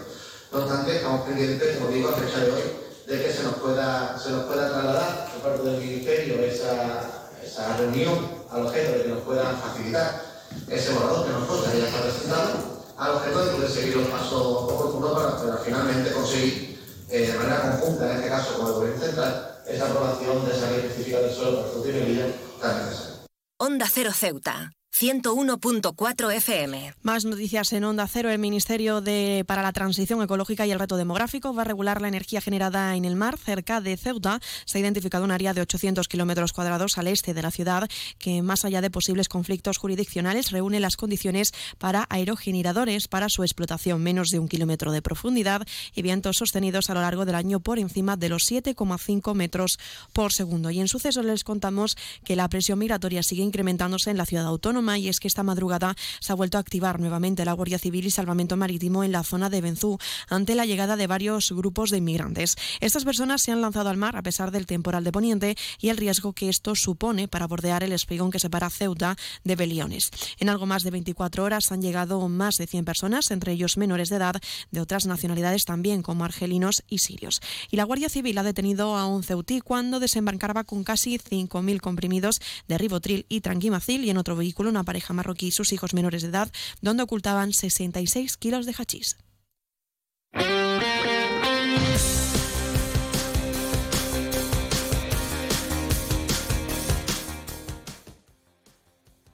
No obstante, estamos pendientes, como digo, a fecha de hoy, de que se nos pueda, se nos pueda trasladar por parte del Ministerio esa, esa reunión al objeto de que nos puedan facilitar ese borrador que nosotros ya está presentado al objeto de poder seguir los pasos oportunos para, para finalmente conseguir eh, de manera conjunta, en este caso con el Gobierno Central, esa aprobación de esa ley específica del suelo para y Melilla tan necesaria. Onda Cero Ceuta. 101.4 FM. Más noticias en Onda Cero. El Ministerio de, para la Transición Ecológica y el Reto Demográfico va a regular la energía generada en el mar cerca de Ceuta. Se ha identificado un área de 800 kilómetros cuadrados al este de la ciudad que, más allá de posibles conflictos jurisdiccionales, reúne las condiciones para aerogeneradores para su explotación. Menos de un kilómetro de profundidad y vientos sostenidos a lo largo del año por encima de los 7,5 metros por segundo. Y en sucesos les contamos que la presión migratoria sigue incrementándose en la ciudad autónoma y es que esta madrugada se ha vuelto a activar nuevamente la Guardia Civil y Salvamento Marítimo en la zona de Benzú ante la llegada de varios grupos de inmigrantes. Estas personas se han lanzado al mar a pesar del temporal de Poniente y el riesgo que esto supone para bordear el espigón que separa Ceuta de Beliones. En algo más de 24 horas han llegado más de 100 personas, entre ellos menores de edad de otras nacionalidades también, como argelinos y sirios. Y la Guardia Civil ha detenido a un ceutí cuando desembarcaba con casi 5.000 comprimidos de ribotril y tranquimacil y en otro vehículo una pareja marroquí y sus hijos menores de edad, donde ocultaban 66 kilos de hachís.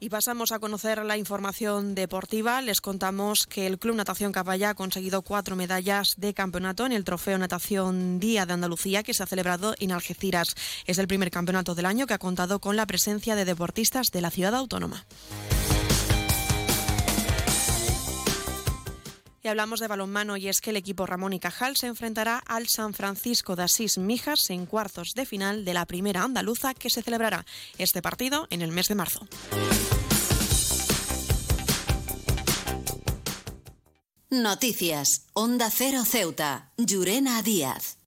Y pasamos a conocer la información deportiva. Les contamos que el Club Natación Caballa ha conseguido cuatro medallas de campeonato en el Trofeo Natación Día de Andalucía que se ha celebrado en Algeciras. Es el primer campeonato del año que ha contado con la presencia de deportistas de la ciudad autónoma. Y hablamos de balonmano y es que el equipo Ramón y Cajal se enfrentará al San Francisco de Asís Mijas en cuartos de final de la primera andaluza que se celebrará este partido en el mes de marzo. Noticias. Onda Cero Ceuta. Llurena Díaz.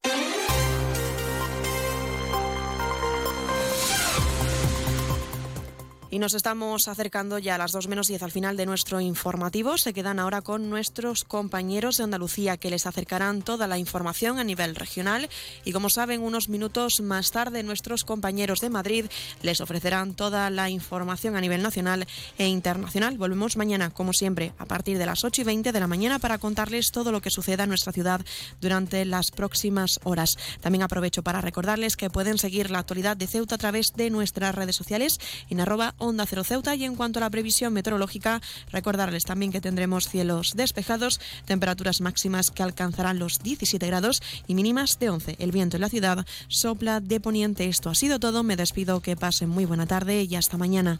Y nos estamos acercando ya a las 2 menos 10 al final de nuestro informativo. Se quedan ahora con nuestros compañeros de Andalucía que les acercarán toda la información a nivel regional. Y como saben, unos minutos más tarde nuestros compañeros de Madrid les ofrecerán toda la información a nivel nacional e internacional. Volvemos mañana, como siempre, a partir de las 8 y 20 de la mañana para contarles todo lo que suceda en nuestra ciudad durante las próximas horas. También aprovecho para recordarles que pueden seguir la actualidad de Ceuta a través de nuestras redes sociales en arroba Onda Cero Ceuta y en cuanto a la previsión meteorológica, recordarles también que tendremos cielos despejados, temperaturas máximas que alcanzarán los 17 grados y mínimas de 11. El viento en la ciudad sopla de poniente. Esto ha sido todo. Me despido. Que pasen muy buena tarde y hasta mañana.